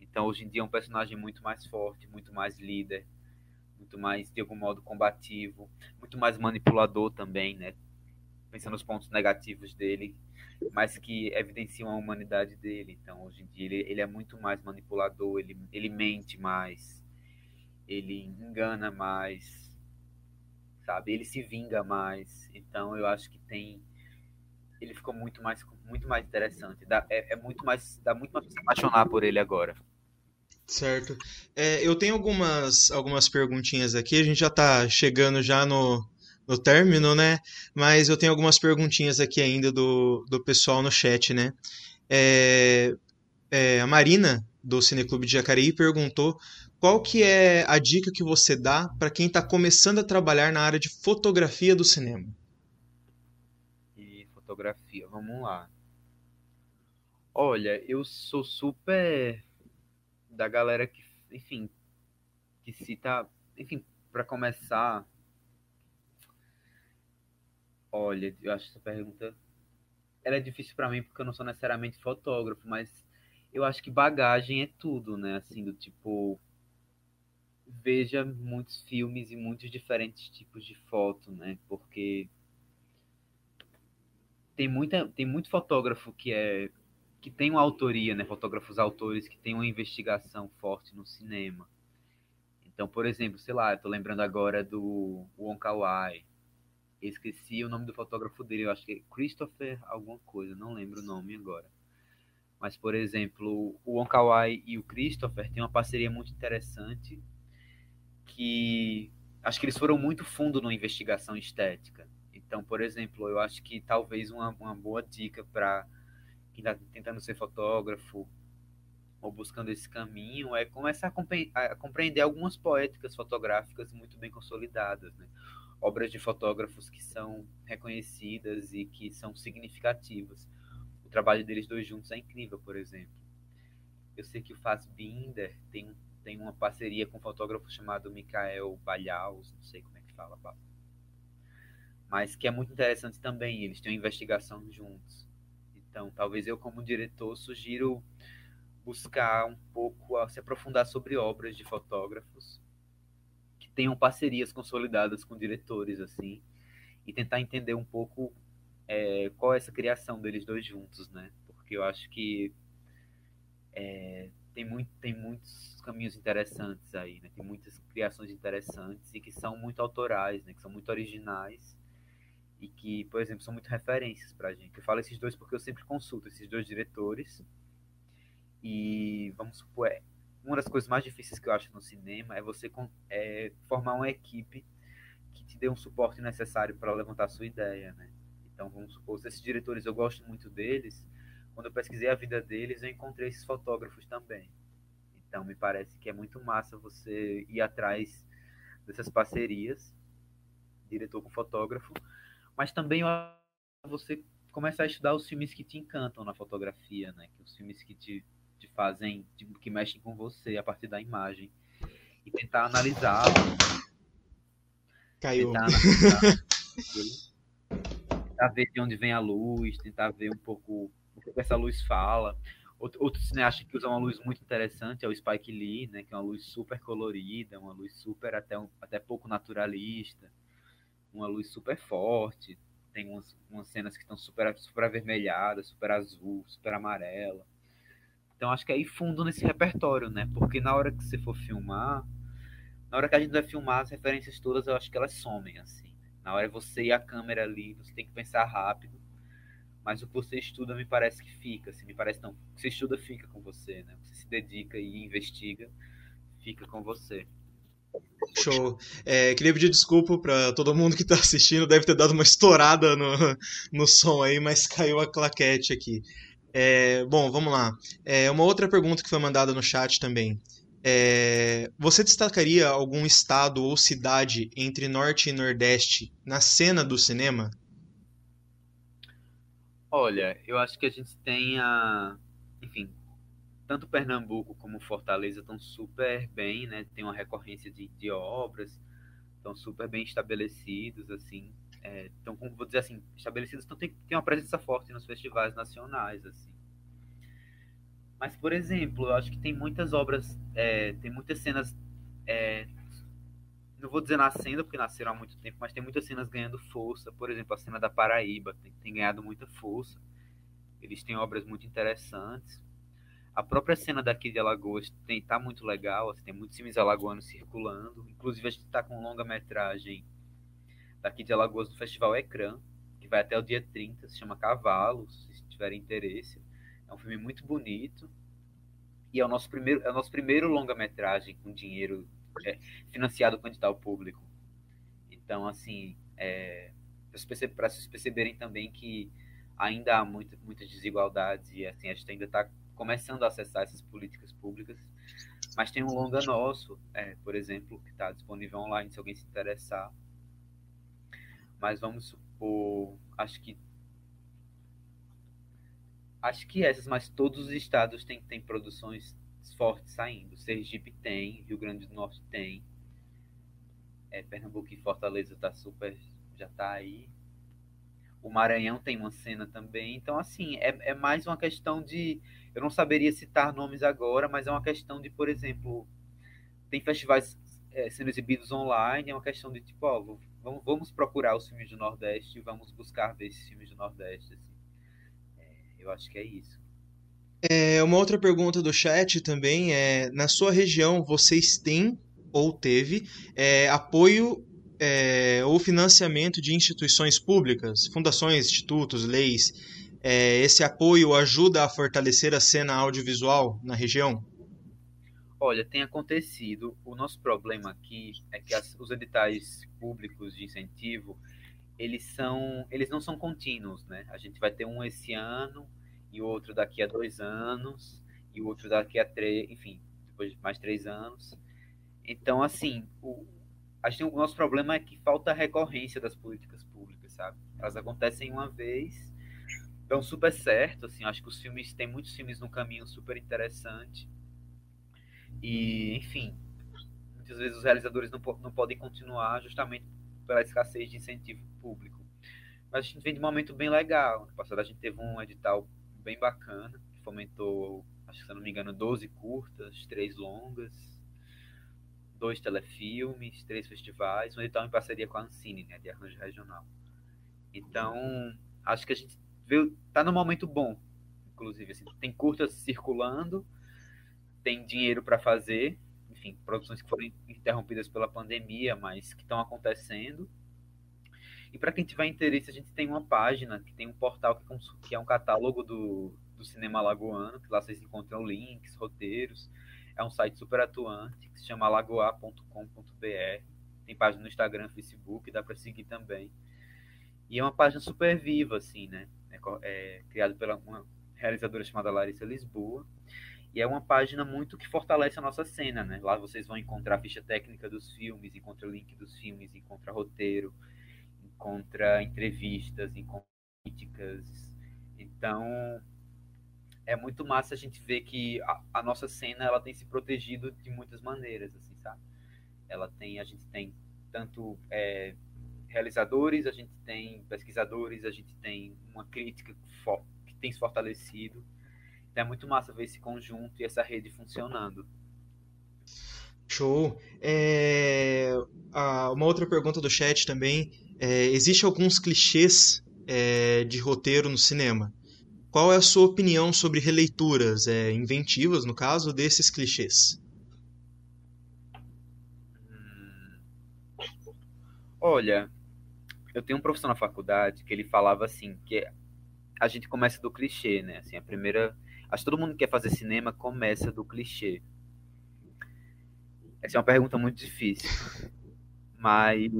Speaker 2: Então hoje em dia é um personagem muito mais forte, muito mais líder, muito mais, de algum modo, combativo, muito mais manipulador também, né? pensando nos pontos negativos dele, mas que evidenciam a humanidade dele. Então, hoje em dia, ele, ele é muito mais manipulador, ele, ele mente mais, ele engana mais, sabe? Ele se vinga mais. Então, eu acho que tem. Ele ficou muito mais, muito mais interessante. Dá, é, é muito mais, dá muito mais pra se apaixonar por ele agora.
Speaker 1: Certo. É, eu tenho algumas, algumas perguntinhas aqui. A gente já está chegando já no, no término, né? Mas eu tenho algumas perguntinhas aqui ainda do, do pessoal no chat, né? É, é, a Marina, do Cineclube de Jacareí, perguntou qual que é a dica que você dá para quem está começando a trabalhar na área de fotografia do cinema?
Speaker 2: E fotografia, vamos lá. Olha, eu sou super da galera que, enfim, que tá, enfim, para começar, Olha, eu acho essa pergunta ela é difícil para mim porque eu não sou necessariamente fotógrafo, mas eu acho que bagagem é tudo, né? Assim, do tipo veja muitos filmes e muitos diferentes tipos de foto, né? Porque tem muita tem muito fotógrafo que é que tem uma autoria, né? Fotógrafos autores que tem uma investigação forte no cinema. Então, por exemplo, sei lá, eu tô lembrando agora do Wong Kar-wai, esqueci o nome do fotógrafo dele, eu acho que é Christopher alguma coisa, não lembro o nome agora. Mas, por exemplo, o Onkawai e o Christopher têm uma parceria muito interessante que acho que eles foram muito fundo na investigação estética. Então, por exemplo, eu acho que talvez uma, uma boa dica para quem está tentando ser fotógrafo ou buscando esse caminho é começar a, a compreender algumas poéticas fotográficas muito bem consolidadas, né? obras de fotógrafos que são reconhecidas e que são significativas. O trabalho deles dois juntos é incrível, por exemplo. Eu sei que o Fassbinder tem, tem uma parceria com um fotógrafo chamado Michael Balhaus, não sei como é que fala, mas que é muito interessante também. Eles têm uma investigação juntos. Então, talvez eu, como diretor, sugiro buscar um pouco se aprofundar sobre obras de fotógrafos tenham parcerias consolidadas com diretores, assim, e tentar entender um pouco é, qual é essa criação deles dois juntos, né? Porque eu acho que é, tem, muito, tem muitos caminhos interessantes aí, né? Tem muitas criações interessantes e que são muito autorais, né? Que são muito originais e que, por exemplo, são muito referências pra gente. Eu falo esses dois porque eu sempre consulto esses dois diretores e, vamos supor, é, uma das coisas mais difíceis que eu acho no cinema é você é, formar uma equipe que te dê um suporte necessário para levantar a sua ideia, né? Então, vamos supor, esses diretores, eu gosto muito deles. Quando eu pesquisei a vida deles, eu encontrei esses fotógrafos também. Então, me parece que é muito massa você ir atrás dessas parcerias, diretor com fotógrafo, mas também você começar a estudar os filmes que te encantam na fotografia, né? Que os filmes que te te fazem, tipo, que mexem com você a partir da imagem. E tentar analisar.
Speaker 1: Caiu.
Speaker 2: Tentar, analisar, tentar ver de onde vem a luz, tentar ver um pouco essa luz fala. Outro, outro cineasta que usa uma luz muito interessante é o Spike Lee, né, que é uma luz super colorida, uma luz super até, um, até pouco naturalista, uma luz super forte. tem umas, umas cenas que estão super, super avermelhadas, super azul, super amarela. Então acho que é ir fundo nesse repertório, né? Porque na hora que você for filmar, na hora que a gente vai filmar, as referências todas eu acho que elas somem, assim. Na hora é você e a câmera ali, você tem que pensar rápido. Mas o que você estuda me parece que fica, assim, me parece não. O que você estuda fica com você, né? Você se dedica e investiga, fica com você.
Speaker 1: Show. É, queria pedir desculpa para todo mundo que está assistindo, deve ter dado uma estourada no, no som aí, mas caiu a claquete aqui. É, bom, vamos lá. É, uma outra pergunta que foi mandada no chat também. É, você destacaria algum estado ou cidade entre Norte e Nordeste na cena do cinema?
Speaker 2: Olha, eu acho que a gente tem a. Enfim, tanto Pernambuco como Fortaleza estão super bem, né? Tem uma recorrência de, de obras, estão super bem estabelecidos, assim. É, então, como vou dizer assim, estabelecidos, então tem, tem uma presença forte nos festivais nacionais, assim. Mas, por exemplo, eu acho que tem muitas obras, é, tem muitas cenas, é, não vou dizer nascendo, porque nasceram há muito tempo, mas tem muitas cenas ganhando força. Por exemplo, a cena da Paraíba tem, tem ganhado muita força. Eles têm obras muito interessantes. A própria cena daqui de Alagoas tem, tá muito legal, assim, tem muitos filmes alagoanos circulando. Inclusive, a gente está com longa-metragem daqui de Alagoas do Festival Ecrã, que vai até o dia 30, se chama Cavalos, se tiverem interesse. É um filme muito bonito. E é o nosso primeiro, é o nosso primeiro longa-metragem com dinheiro é, financiado com edital público. Então, assim, é, para vocês perceberem também que ainda há muita, muitas desigualdades e assim, a gente ainda está começando a acessar essas políticas públicas. Mas tem um longa nosso, é, por exemplo, que está disponível online se alguém se interessar. Mas vamos supor, acho que acho que essas, mas todos os estados têm, têm produções fortes saindo. Sergipe tem, Rio Grande do Norte tem, é, Pernambuco e Fortaleza tá super, já tá aí. O Maranhão tem uma cena também. Então, assim, é, é mais uma questão de eu não saberia citar nomes agora, mas é uma questão de, por exemplo, tem festivais é, sendo exibidos online, é uma questão de tipo, ó, vamos, vamos procurar os filmes do Nordeste vamos buscar ver esses filmes do Nordeste. Assim. É, eu acho que é isso.
Speaker 1: É, uma outra pergunta do chat também é: na sua região vocês têm ou teve é, apoio é, ou financiamento de instituições públicas, fundações, institutos, leis é, esse apoio ajuda a fortalecer a cena audiovisual na região?
Speaker 2: Olha, tem acontecido. O nosso problema aqui é que as, os editais públicos de incentivo, eles são, eles não são contínuos, né? A gente vai ter um esse ano e outro daqui a dois anos e outro daqui a três, enfim, depois de mais três anos. Então, assim, o, a gente, o nosso problema é que falta recorrência das políticas públicas, sabe? Elas acontecem uma vez dão super certo, assim, acho que os filmes, tem muitos filmes no caminho super interessante. E, enfim, muitas vezes os realizadores não, não podem continuar justamente pela escassez de incentivo público. Mas a gente vem de um momento bem legal. No passado a gente teve um edital bem bacana, que fomentou, acho que se não me engano, 12 curtas, 3 longas, dois telefilmes, três festivais, um edital em parceria com a Ancine, né, de arranjo regional. Então, acho que a gente veio, tá no momento bom, inclusive. Assim, tem curtas circulando, tem dinheiro para fazer, enfim, produções que foram interrompidas pela pandemia, mas que estão acontecendo. E para quem tiver interesse, a gente tem uma página, que tem um portal que, que é um catálogo do, do cinema lagoano, que lá vocês encontram links, roteiros. É um site super atuante, que se chama lagoa.com.br. Tem página no Instagram, Facebook, dá para seguir também. E é uma página super viva, assim, né? é, é criado pela uma realizadora chamada Larissa Lisboa. E é uma página muito que fortalece a nossa cena, né? Lá vocês vão encontrar a ficha técnica dos filmes, encontra o link dos filmes, encontra roteiro, encontra entrevistas, encontra críticas. Então, é muito massa a gente ver que a, a, nossa cena ela tem se protegido de muitas maneiras, assim, sabe? Ela tem, a gente tem tanto é, realizadores, a gente tem pesquisadores, a gente tem uma crítica que tem se fortalecido. Então é muito massa ver esse conjunto e essa rede funcionando.
Speaker 1: Show. É... Uma outra pergunta do chat também. É, existe alguns clichês é, de roteiro no cinema. Qual é a sua opinião sobre releituras, é, inventivas, no caso, desses clichês?
Speaker 2: Olha, eu tenho um professor na faculdade que ele falava assim, que a gente começa do clichê, né? Assim, a primeira, acho que todo mundo que quer fazer cinema começa do clichê. Essa é uma pergunta muito difícil. Mas,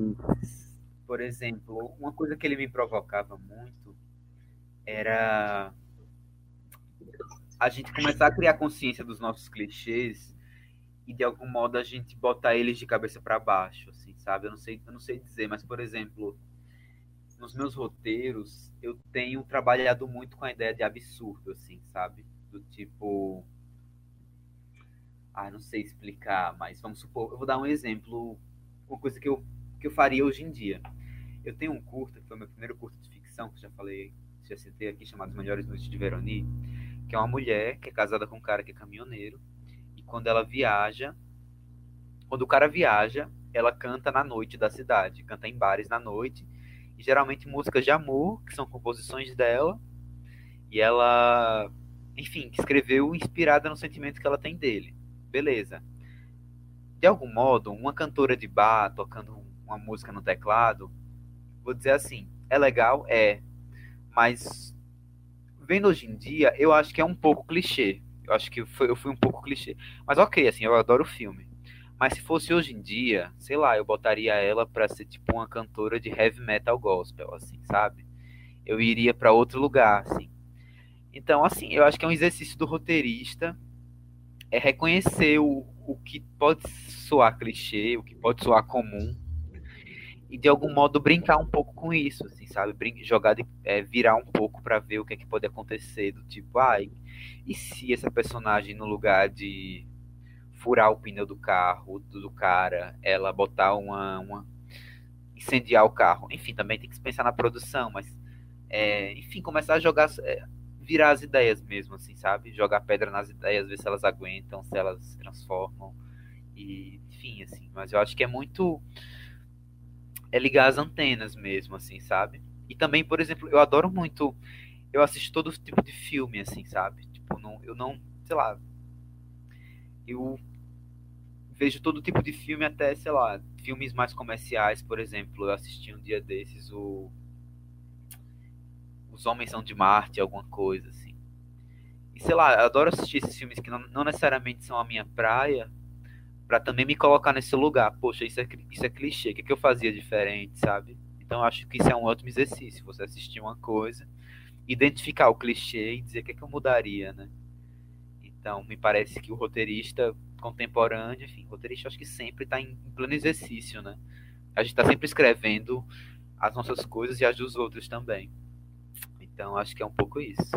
Speaker 2: por exemplo, uma coisa que ele me provocava muito era a gente começar a criar consciência dos nossos clichês e de algum modo a gente botar eles de cabeça para baixo, assim, sabe? Eu não sei, eu não sei dizer, mas por exemplo, nos meus roteiros eu tenho trabalhado muito com a ideia de absurdo, assim, sabe? Do tipo, ah, não sei explicar, mas vamos supor, eu vou dar um exemplo, uma coisa que eu que eu faria hoje em dia. Eu tenho um curta, que foi meu primeiro curta de ficção, que já falei, já citei aqui, chamado As Melhores Noites de Veroni, que é uma mulher que é casada com um cara que é caminhoneiro, e quando ela viaja, quando o cara viaja, ela canta na noite da cidade, canta em bares na noite, e geralmente músicas de amor, que são composições dela, e ela, enfim, escreveu inspirada no sentimento que ela tem dele. Beleza. De algum modo, uma cantora de bar tocando uma música no teclado, vou dizer assim, é legal, é, mas vendo hoje em dia, eu acho que é um pouco clichê. Eu acho que foi, eu fui um pouco clichê. Mas ok, assim, eu adoro o filme. Mas se fosse hoje em dia, sei lá, eu botaria ela pra ser tipo uma cantora de heavy metal gospel, assim, sabe? Eu iria para outro lugar, assim. Então, assim, eu acho que é um exercício do roteirista é reconhecer o, o que pode soar clichê, o que pode soar comum, e de algum modo brincar um pouco com isso, assim, sabe? Brin jogar, de, é, virar um pouco para ver o que é que pode acontecer, do tipo, ai, e se essa personagem no lugar de furar o pneu do carro do, do cara, ela botar uma, uma incendiar o carro, enfim, também tem que pensar na produção, mas é, enfim, começar a jogar é, virar as ideias mesmo, assim, sabe? Jogar pedra nas ideias, ver se elas aguentam, se elas se transformam. E, enfim, assim, mas eu acho que é muito é ligar as antenas mesmo, assim, sabe? E também, por exemplo, eu adoro muito. Eu assisto todo tipo de filme, assim, sabe? Tipo, não, eu não. Sei lá. Eu vejo todo tipo de filme, até, sei lá, filmes mais comerciais, por exemplo. Eu assisti um dia desses o. Os Homens São de Marte, alguma coisa, assim. E sei lá, eu adoro assistir esses filmes que não, não necessariamente são a minha praia, para também me colocar nesse lugar. Poxa, isso é, isso é clichê, o que, é que eu fazia diferente, sabe? Então acho que isso é um ótimo exercício, você assistir uma coisa, identificar o clichê e dizer o que, é que eu mudaria, né? Então me parece que o roteirista contemporâneo, enfim, o roteirista acho que sempre está em, em pleno exercício, né? A gente está sempre escrevendo as nossas coisas e as dos outros também. Então acho que é um pouco isso.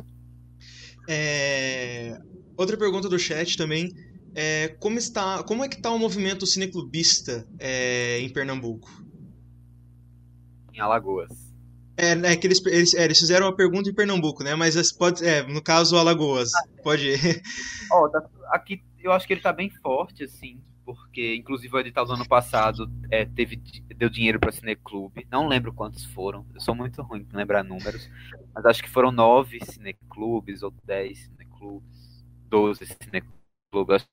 Speaker 1: É... Outra pergunta do chat também é, como, está, como é que está o movimento cineclubista é, em Pernambuco?
Speaker 2: Em Alagoas.
Speaker 1: É, é que eles, eles, é, eles, fizeram a pergunta em Pernambuco, né? Mas pode, é, no caso, Alagoas. Ah, pode ir.
Speaker 2: Ó, tá, aqui eu acho que ele está bem forte, assim, porque inclusive o edital do ano passado é, teve, deu dinheiro para cineclube. Não lembro quantos foram. Eu sou muito ruim para lembrar números, mas acho que foram nove cineclubes ou dez cineclubes, doze cineclubes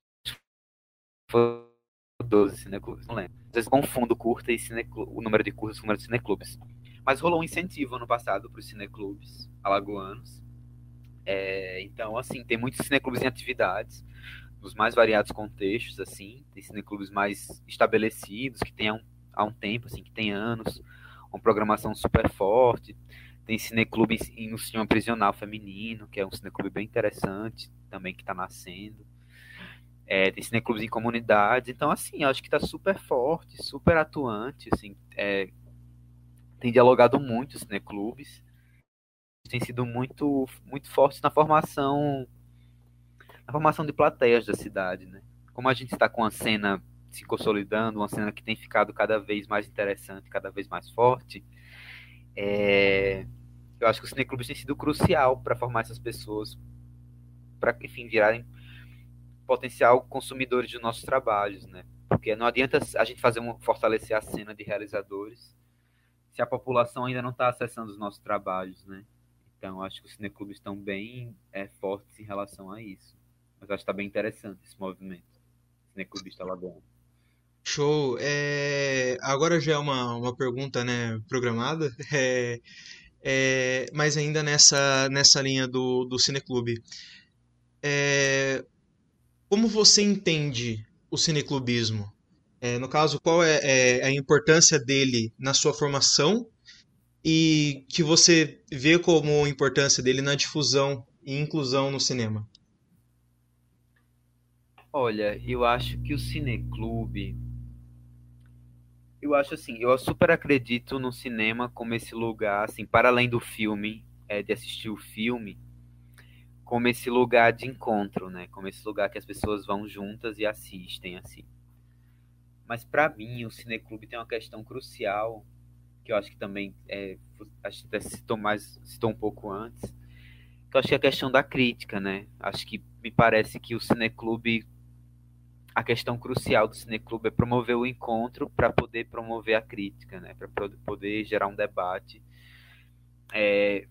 Speaker 2: foi 12 cineclubes, não lembro. Às vezes confundo curta e o número de curtas com o número de cineclubes. Mas rolou um incentivo ano passado para os cineclubes alagoanos. É, então, assim, tem muitos cineclubes em atividades, nos mais variados contextos, assim. Tem cineclubes mais estabelecidos, que tem há um, há um tempo, assim, que tem anos, uma programação super forte. Tem cineclube no cinema prisional feminino, que é um cineclube bem interessante, também que está nascendo é, tem cineclubes em comunidades, então assim, acho que está super forte, super atuante, assim, é, tem dialogado muito os cineclubes, tem sido muito, muito fortes na formação, na formação de plateias da cidade, né? Como a gente está com a cena se consolidando, uma cena que tem ficado cada vez mais interessante, cada vez mais forte, é, eu acho que os cineclubes têm sido crucial para formar essas pessoas, para, enfim, virarem potencial consumidores de nossos trabalhos, né? Porque não adianta a gente fazer um fortalecer a cena de realizadores se a população ainda não está acessando os nossos trabalhos, né? Então, acho que os cineclubes estão bem é, fortes em relação a isso. Mas acho que está bem interessante esse movimento. Cineclubista Lagoa.
Speaker 1: Show. É, agora já é uma, uma pergunta né, programada, é, é, mas ainda nessa, nessa linha do, do cineclube. É, como você entende o cineclubismo? É, no caso, qual é, é, a importância dele na sua formação e que você vê como importância dele na difusão e inclusão no cinema?
Speaker 2: Olha, eu acho que o cineclube eu acho assim, eu super acredito no cinema como esse lugar, assim, para além do filme, é, de assistir o filme, como esse lugar de encontro, né? Como esse lugar que as pessoas vão juntas e assistem, assim. Mas para mim, o cineclube tem uma questão crucial que eu acho que também é, acho que citou mais, citou um pouco antes, que eu acho que é a questão da crítica, né? Acho que me parece que o cineclube a questão crucial do cineclube é promover o encontro para poder promover a crítica, né? Para poder gerar um debate. É,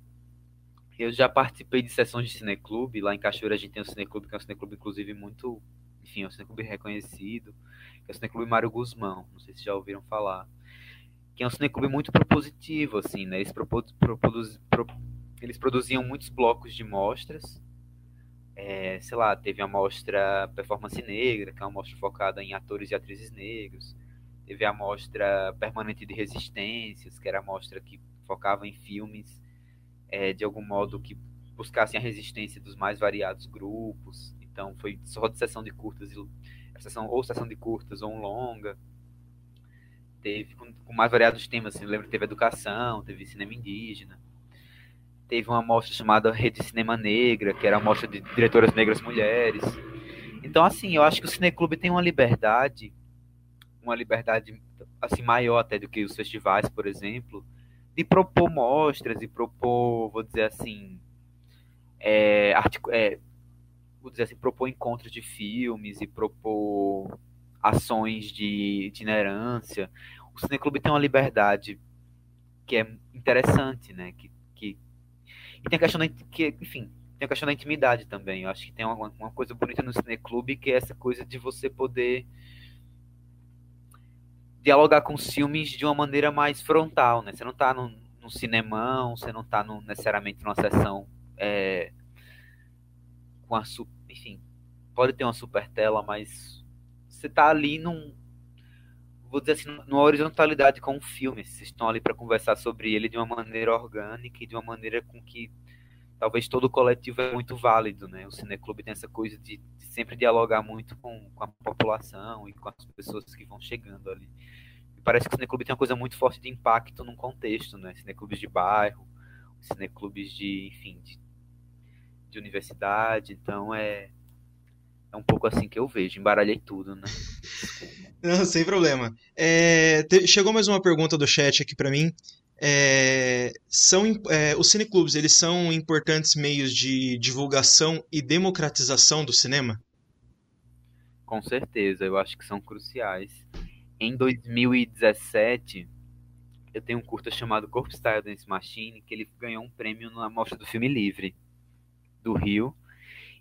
Speaker 2: eu já participei de sessões de cineclube. Lá em Cachoeira a gente tem um cineclube, que é um cineclube, inclusive, muito. Enfim, é um cineclube reconhecido. Que é o Cineclube Mário Guzmão. Não sei se já ouviram falar. Que é um cineclube muito propositivo, assim, né? Eles, propos, propos, pro, eles produziam muitos blocos de mostras é, sei lá, teve a mostra Performance Negra, que é uma mostra focada em atores e atrizes negros. Teve a mostra Permanente de Resistências, que era a mostra que focava em filmes é, de algum modo que buscassem a resistência dos mais variados grupos. Então foi só de sessão de curtas, sessão, ou sessão de curtas ou um longa. Teve com, com mais variados temas, assim, lembro que teve educação, teve cinema indígena teve uma mostra chamada Rede Cinema Negra, que era a mostra de diretoras negras mulheres. Então, assim, eu acho que o Cineclube tem uma liberdade, uma liberdade assim maior até do que os festivais, por exemplo, de propor mostras, e propor, vou dizer assim, é, é, vou dizer assim, propor encontros de filmes e propor ações de itinerância. O Cineclube tem uma liberdade que é interessante, né? Que e tem a questão da, que, enfim, tem a questão da intimidade também. Eu acho que tem uma, uma coisa bonita no cineclube que é essa coisa de você poder dialogar com os filmes de uma maneira mais frontal, né? Você não está num, num cinemão, você não está necessariamente numa sessão é, com a enfim, pode ter uma super tela, mas você está ali num vou dizer assim, numa horizontalidade com o filme. Vocês estão ali para conversar sobre ele de uma maneira orgânica e de uma maneira com que talvez todo coletivo é muito válido, né? O Cineclube tem essa coisa de, de sempre dialogar muito com, com, a população e com as pessoas que vão chegando ali. E parece que o Cineclube tem uma coisa muito forte de impacto num contexto, né? Cineclubes de bairro, cineclubes de, enfim, de, de universidade. Então é é um pouco assim que eu vejo. Embaralhei tudo, né?
Speaker 1: Não, sem problema. É, te, chegou mais uma pergunta do chat aqui para mim. É, são é, os cineclubes eles são importantes meios de divulgação e democratização do cinema?
Speaker 2: Com certeza, eu acho que são cruciais. Em 2017, eu tenho um curta chamado Corpo Style Dance Machine, que ele ganhou um prêmio na Mostra do Filme Livre do Rio,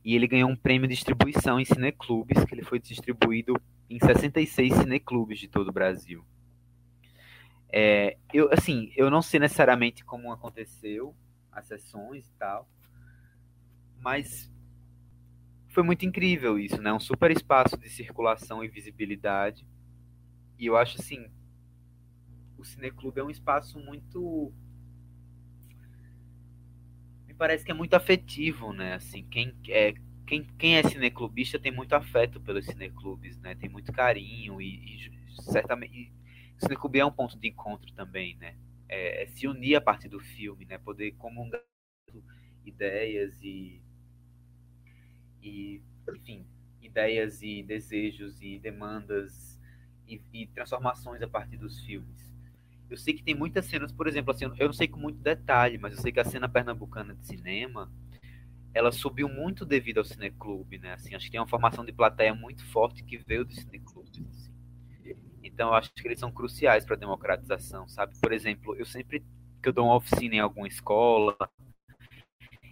Speaker 2: e ele ganhou um prêmio de distribuição em cineclubes, que ele foi distribuído em 66 cineclubes de todo o Brasil. É, eu, assim, eu não sei necessariamente como aconteceu as sessões e tal, mas foi muito incrível isso, né? Um super espaço de circulação e visibilidade. E eu acho assim, o cineclube é um espaço muito parece que é muito afetivo, né? Assim, quem é quem, quem é cineclubista tem muito afeto pelos cineclubes, né? Tem muito carinho e, e certamente cineclube é um ponto de encontro também, né? É, é, se unir a partir do filme, né? Poder comungar ideias e, e enfim, ideias e desejos e demandas e, e transformações a partir dos filmes. Eu sei que tem muitas cenas, por exemplo, assim, eu não sei com muito detalhe, mas eu sei que a cena pernambucana de cinema, ela subiu muito devido ao cineclube, né? Assim, acho que tem uma formação de plateia muito forte que veio do cineclube. Assim. Então eu acho que eles são cruciais para a democratização, sabe? Por exemplo, eu sempre que eu dou uma oficina em alguma escola,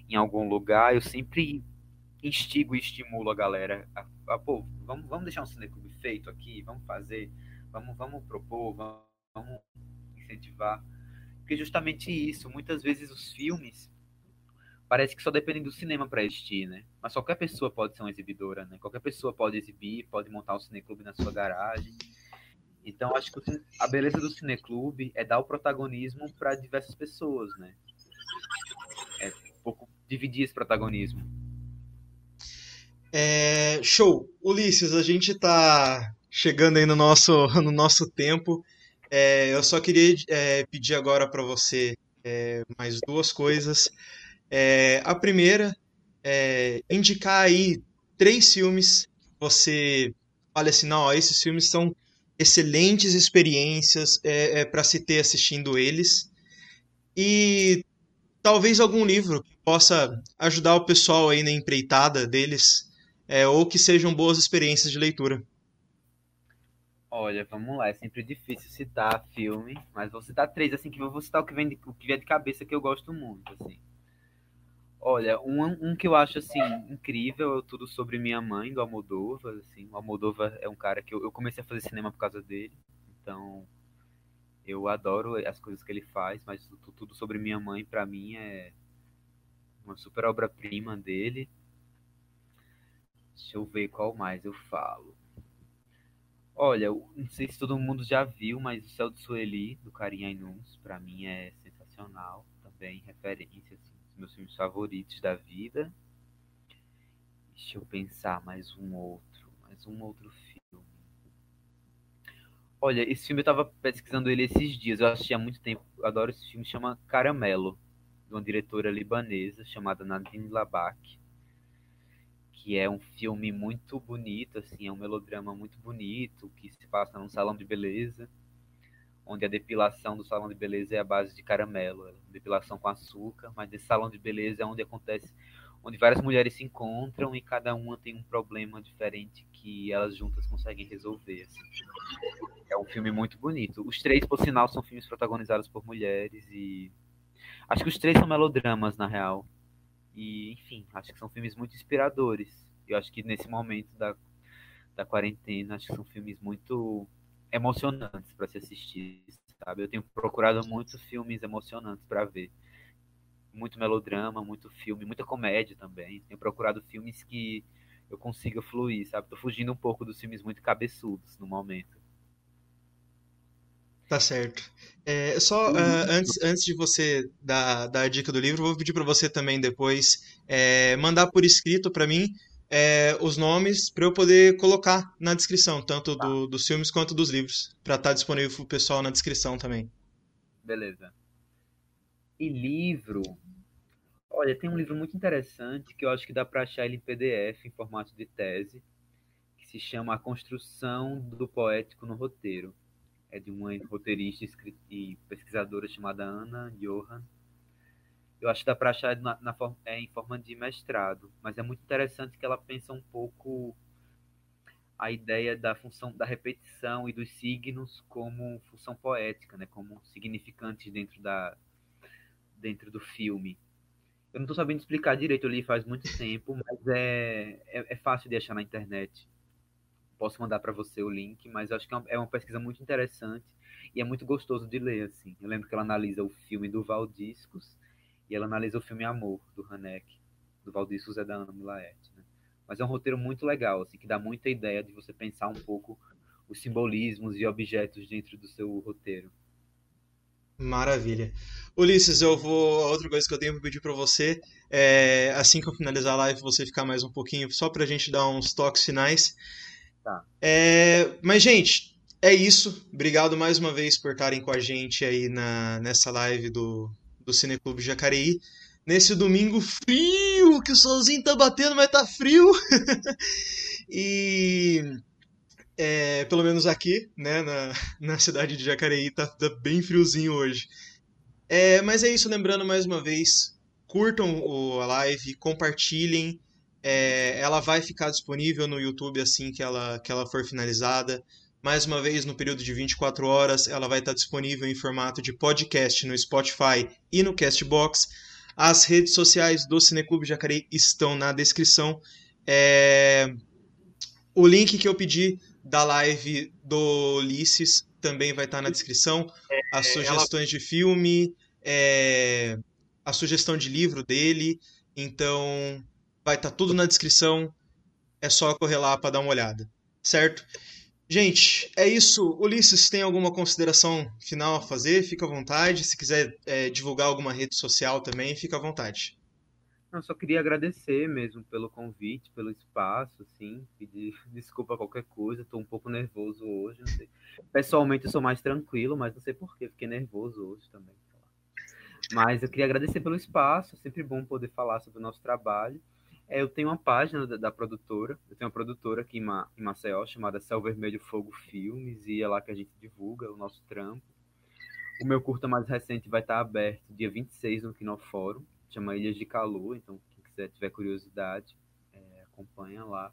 Speaker 2: em algum lugar, eu sempre instigo e estimulo a galera a, a pô, vamos, vamos deixar um cineclube feito aqui, vamos fazer, vamos, vamos propor, vamos, vamos incentivar. Porque justamente isso, muitas vezes os filmes parece que só dependem do cinema para existir, né? Mas qualquer pessoa pode ser uma exibidora, né? Qualquer pessoa pode exibir, pode montar um cineclube na sua garagem. Então, acho que a beleza do cineclube é dar o protagonismo para diversas pessoas, né? É um pouco dividir esse protagonismo.
Speaker 1: É, show. Ulisses, a gente está chegando aí no nosso, no nosso tempo. É, eu só queria é, pedir agora para você é, mais duas coisas. É, a primeira é indicar aí três filmes você olha assim, não, ó, esses filmes são excelentes experiências é, é para se ter assistindo eles. E talvez algum livro que possa ajudar o pessoal aí na empreitada deles, é, ou que sejam boas experiências de leitura.
Speaker 2: Olha, vamos lá, é sempre difícil citar filme, mas vou citar três, assim, que eu vou citar o que vem de, o que vem de cabeça que eu gosto muito, assim. Olha, um, um que eu acho assim incrível é tudo sobre minha mãe do Almodóvar, assim. O Almodóvar é um cara que eu, eu comecei a fazer cinema por causa dele. Então, eu adoro as coisas que ele faz, mas tudo, sobre minha mãe para mim é uma super obra-prima dele. Deixa eu ver qual mais eu falo. Olha, não sei se todo mundo já viu, mas o Céu do Sueli, do Karim Ainus, para mim é sensacional, também referência meus filmes favoritos da vida. Deixa eu pensar mais um outro, mais um outro filme. Olha, esse filme eu tava pesquisando ele esses dias, eu assisti há muito tempo. Adoro esse filme, chama Caramelo, de uma diretora libanesa chamada Nadine Labak, que é um filme muito bonito, assim, é um melodrama muito bonito, que se passa num salão de beleza onde a depilação do salão de beleza é a base de caramelo, é depilação com açúcar, mas esse salão de beleza é onde acontece, onde várias mulheres se encontram e cada uma tem um problema diferente que elas juntas conseguem resolver. Assim. É um filme muito bonito. Os três, por sinal, são filmes protagonizados por mulheres e acho que os três são melodramas na real. E enfim, acho que são filmes muito inspiradores. Eu acho que nesse momento da da quarentena, acho que são filmes muito emocionantes para se assistir, sabe? Eu tenho procurado muitos filmes emocionantes para ver. Muito melodrama, muito filme, muita comédia também. Tenho procurado filmes que eu consiga fluir, sabe? Tô fugindo um pouco dos filmes muito cabeçudos no momento.
Speaker 1: Tá certo. É, só uh, antes, antes de você dar, dar a dica do livro, vou pedir para você também depois é, mandar por escrito para mim é, os nomes para eu poder colocar na descrição, tanto tá. do, dos filmes quanto dos livros, para estar tá disponível para o pessoal na descrição também.
Speaker 2: Beleza. E livro. Olha, tem um livro muito interessante que eu acho que dá para achar ele em PDF, em formato de tese, que se chama A Construção do Poético no Roteiro. É de uma roteirista e pesquisadora chamada Ana Johan eu acho que dá para achar na, na é, em forma de mestrado, mas é muito interessante que ela pensa um pouco a ideia da função da repetição e dos signos como função poética, né, como significantes dentro da dentro do filme. Eu não estou sabendo explicar direito, eu li faz muito tempo, mas é, é, é fácil de achar na internet. Posso mandar para você o link, mas acho que é uma, é uma pesquisa muito interessante e é muito gostoso de ler, assim. Eu lembro que ela analisa o filme do Valdiscos e ela analisa o filme Amor, do Haneck, do Valdir Souza da Ana Milaete. Né? Mas é um roteiro muito legal, assim, que dá muita ideia de você pensar um pouco os simbolismos e objetos dentro do seu roteiro.
Speaker 1: Maravilha. Ulisses, eu vou. Outra coisa que eu tenho para pedir para você é assim que eu finalizar a live, você ficar mais um pouquinho, só para a gente dar uns toques finais.
Speaker 2: Tá.
Speaker 1: É... Mas, gente, é isso. Obrigado mais uma vez por estarem com a gente aí na, nessa live do, do Cineclube Jacareí. Nesse domingo frio, que o solzinho tá batendo, mas tá frio. e é, pelo menos aqui, né, na, na cidade de Jacareí, tá, tá bem friozinho hoje. É, mas é isso, lembrando mais uma vez, curtam o, a live, compartilhem. É, ela vai ficar disponível no YouTube assim que ela, que ela for finalizada. Mais uma vez, no período de 24 horas, ela vai estar disponível em formato de podcast no Spotify e no Castbox. As redes sociais do Cineclube Jacareí estão na descrição. É... O link que eu pedi da live do Ulisses também vai estar na descrição. As sugestões de filme, é... a sugestão de livro dele. Então, vai estar tudo na descrição. É só correr lá para dar uma olhada. Certo? Gente, é isso. Ulisses, tem alguma consideração final a fazer? Fica à vontade. Se quiser é, divulgar alguma rede social também, fica à vontade.
Speaker 2: Não, só queria agradecer mesmo pelo convite, pelo espaço, assim, pedir desculpa qualquer coisa, estou um pouco nervoso hoje, Pessoalmente eu sou mais tranquilo, mas não sei porquê, fiquei nervoso hoje também. Mas eu queria agradecer pelo espaço, sempre bom poder falar sobre o nosso trabalho. É, eu tenho uma página da, da, produtora, eu tenho uma produtora aqui em, Ma, em Maceió chamada Céu Vermelho Fogo Filmes, e é lá que a gente divulga o nosso trampo. O meu curta mais recente vai estar aberto dia 26 no Quinofórum, chama Ilhas de Calor, então quem quiser tiver curiosidade, é, acompanha lá.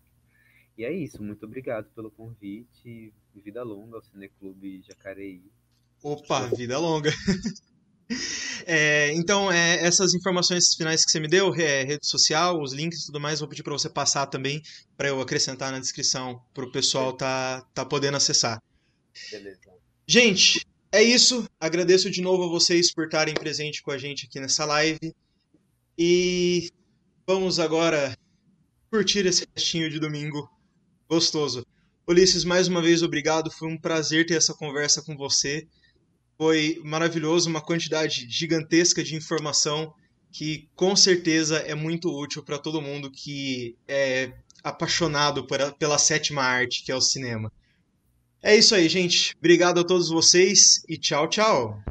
Speaker 2: E é isso, muito obrigado pelo convite, vida longa ao Cineclube Jacareí.
Speaker 1: Opa, vida longa! É, então, é, essas informações finais que você me deu, é, rede social, os links e tudo mais, vou pedir para você passar também para eu acrescentar na descrição para o pessoal tá, tá podendo acessar. Beleza. Gente, é isso. Agradeço de novo a vocês por estarem presentes com a gente aqui nessa live. E vamos agora curtir esse restinho de domingo gostoso. Ulisses, mais uma vez, obrigado. Foi um prazer ter essa conversa com você. Foi maravilhoso, uma quantidade gigantesca de informação que com certeza é muito útil para todo mundo que é apaixonado pela sétima arte, que é o cinema. É isso aí, gente. Obrigado a todos vocês e tchau, tchau.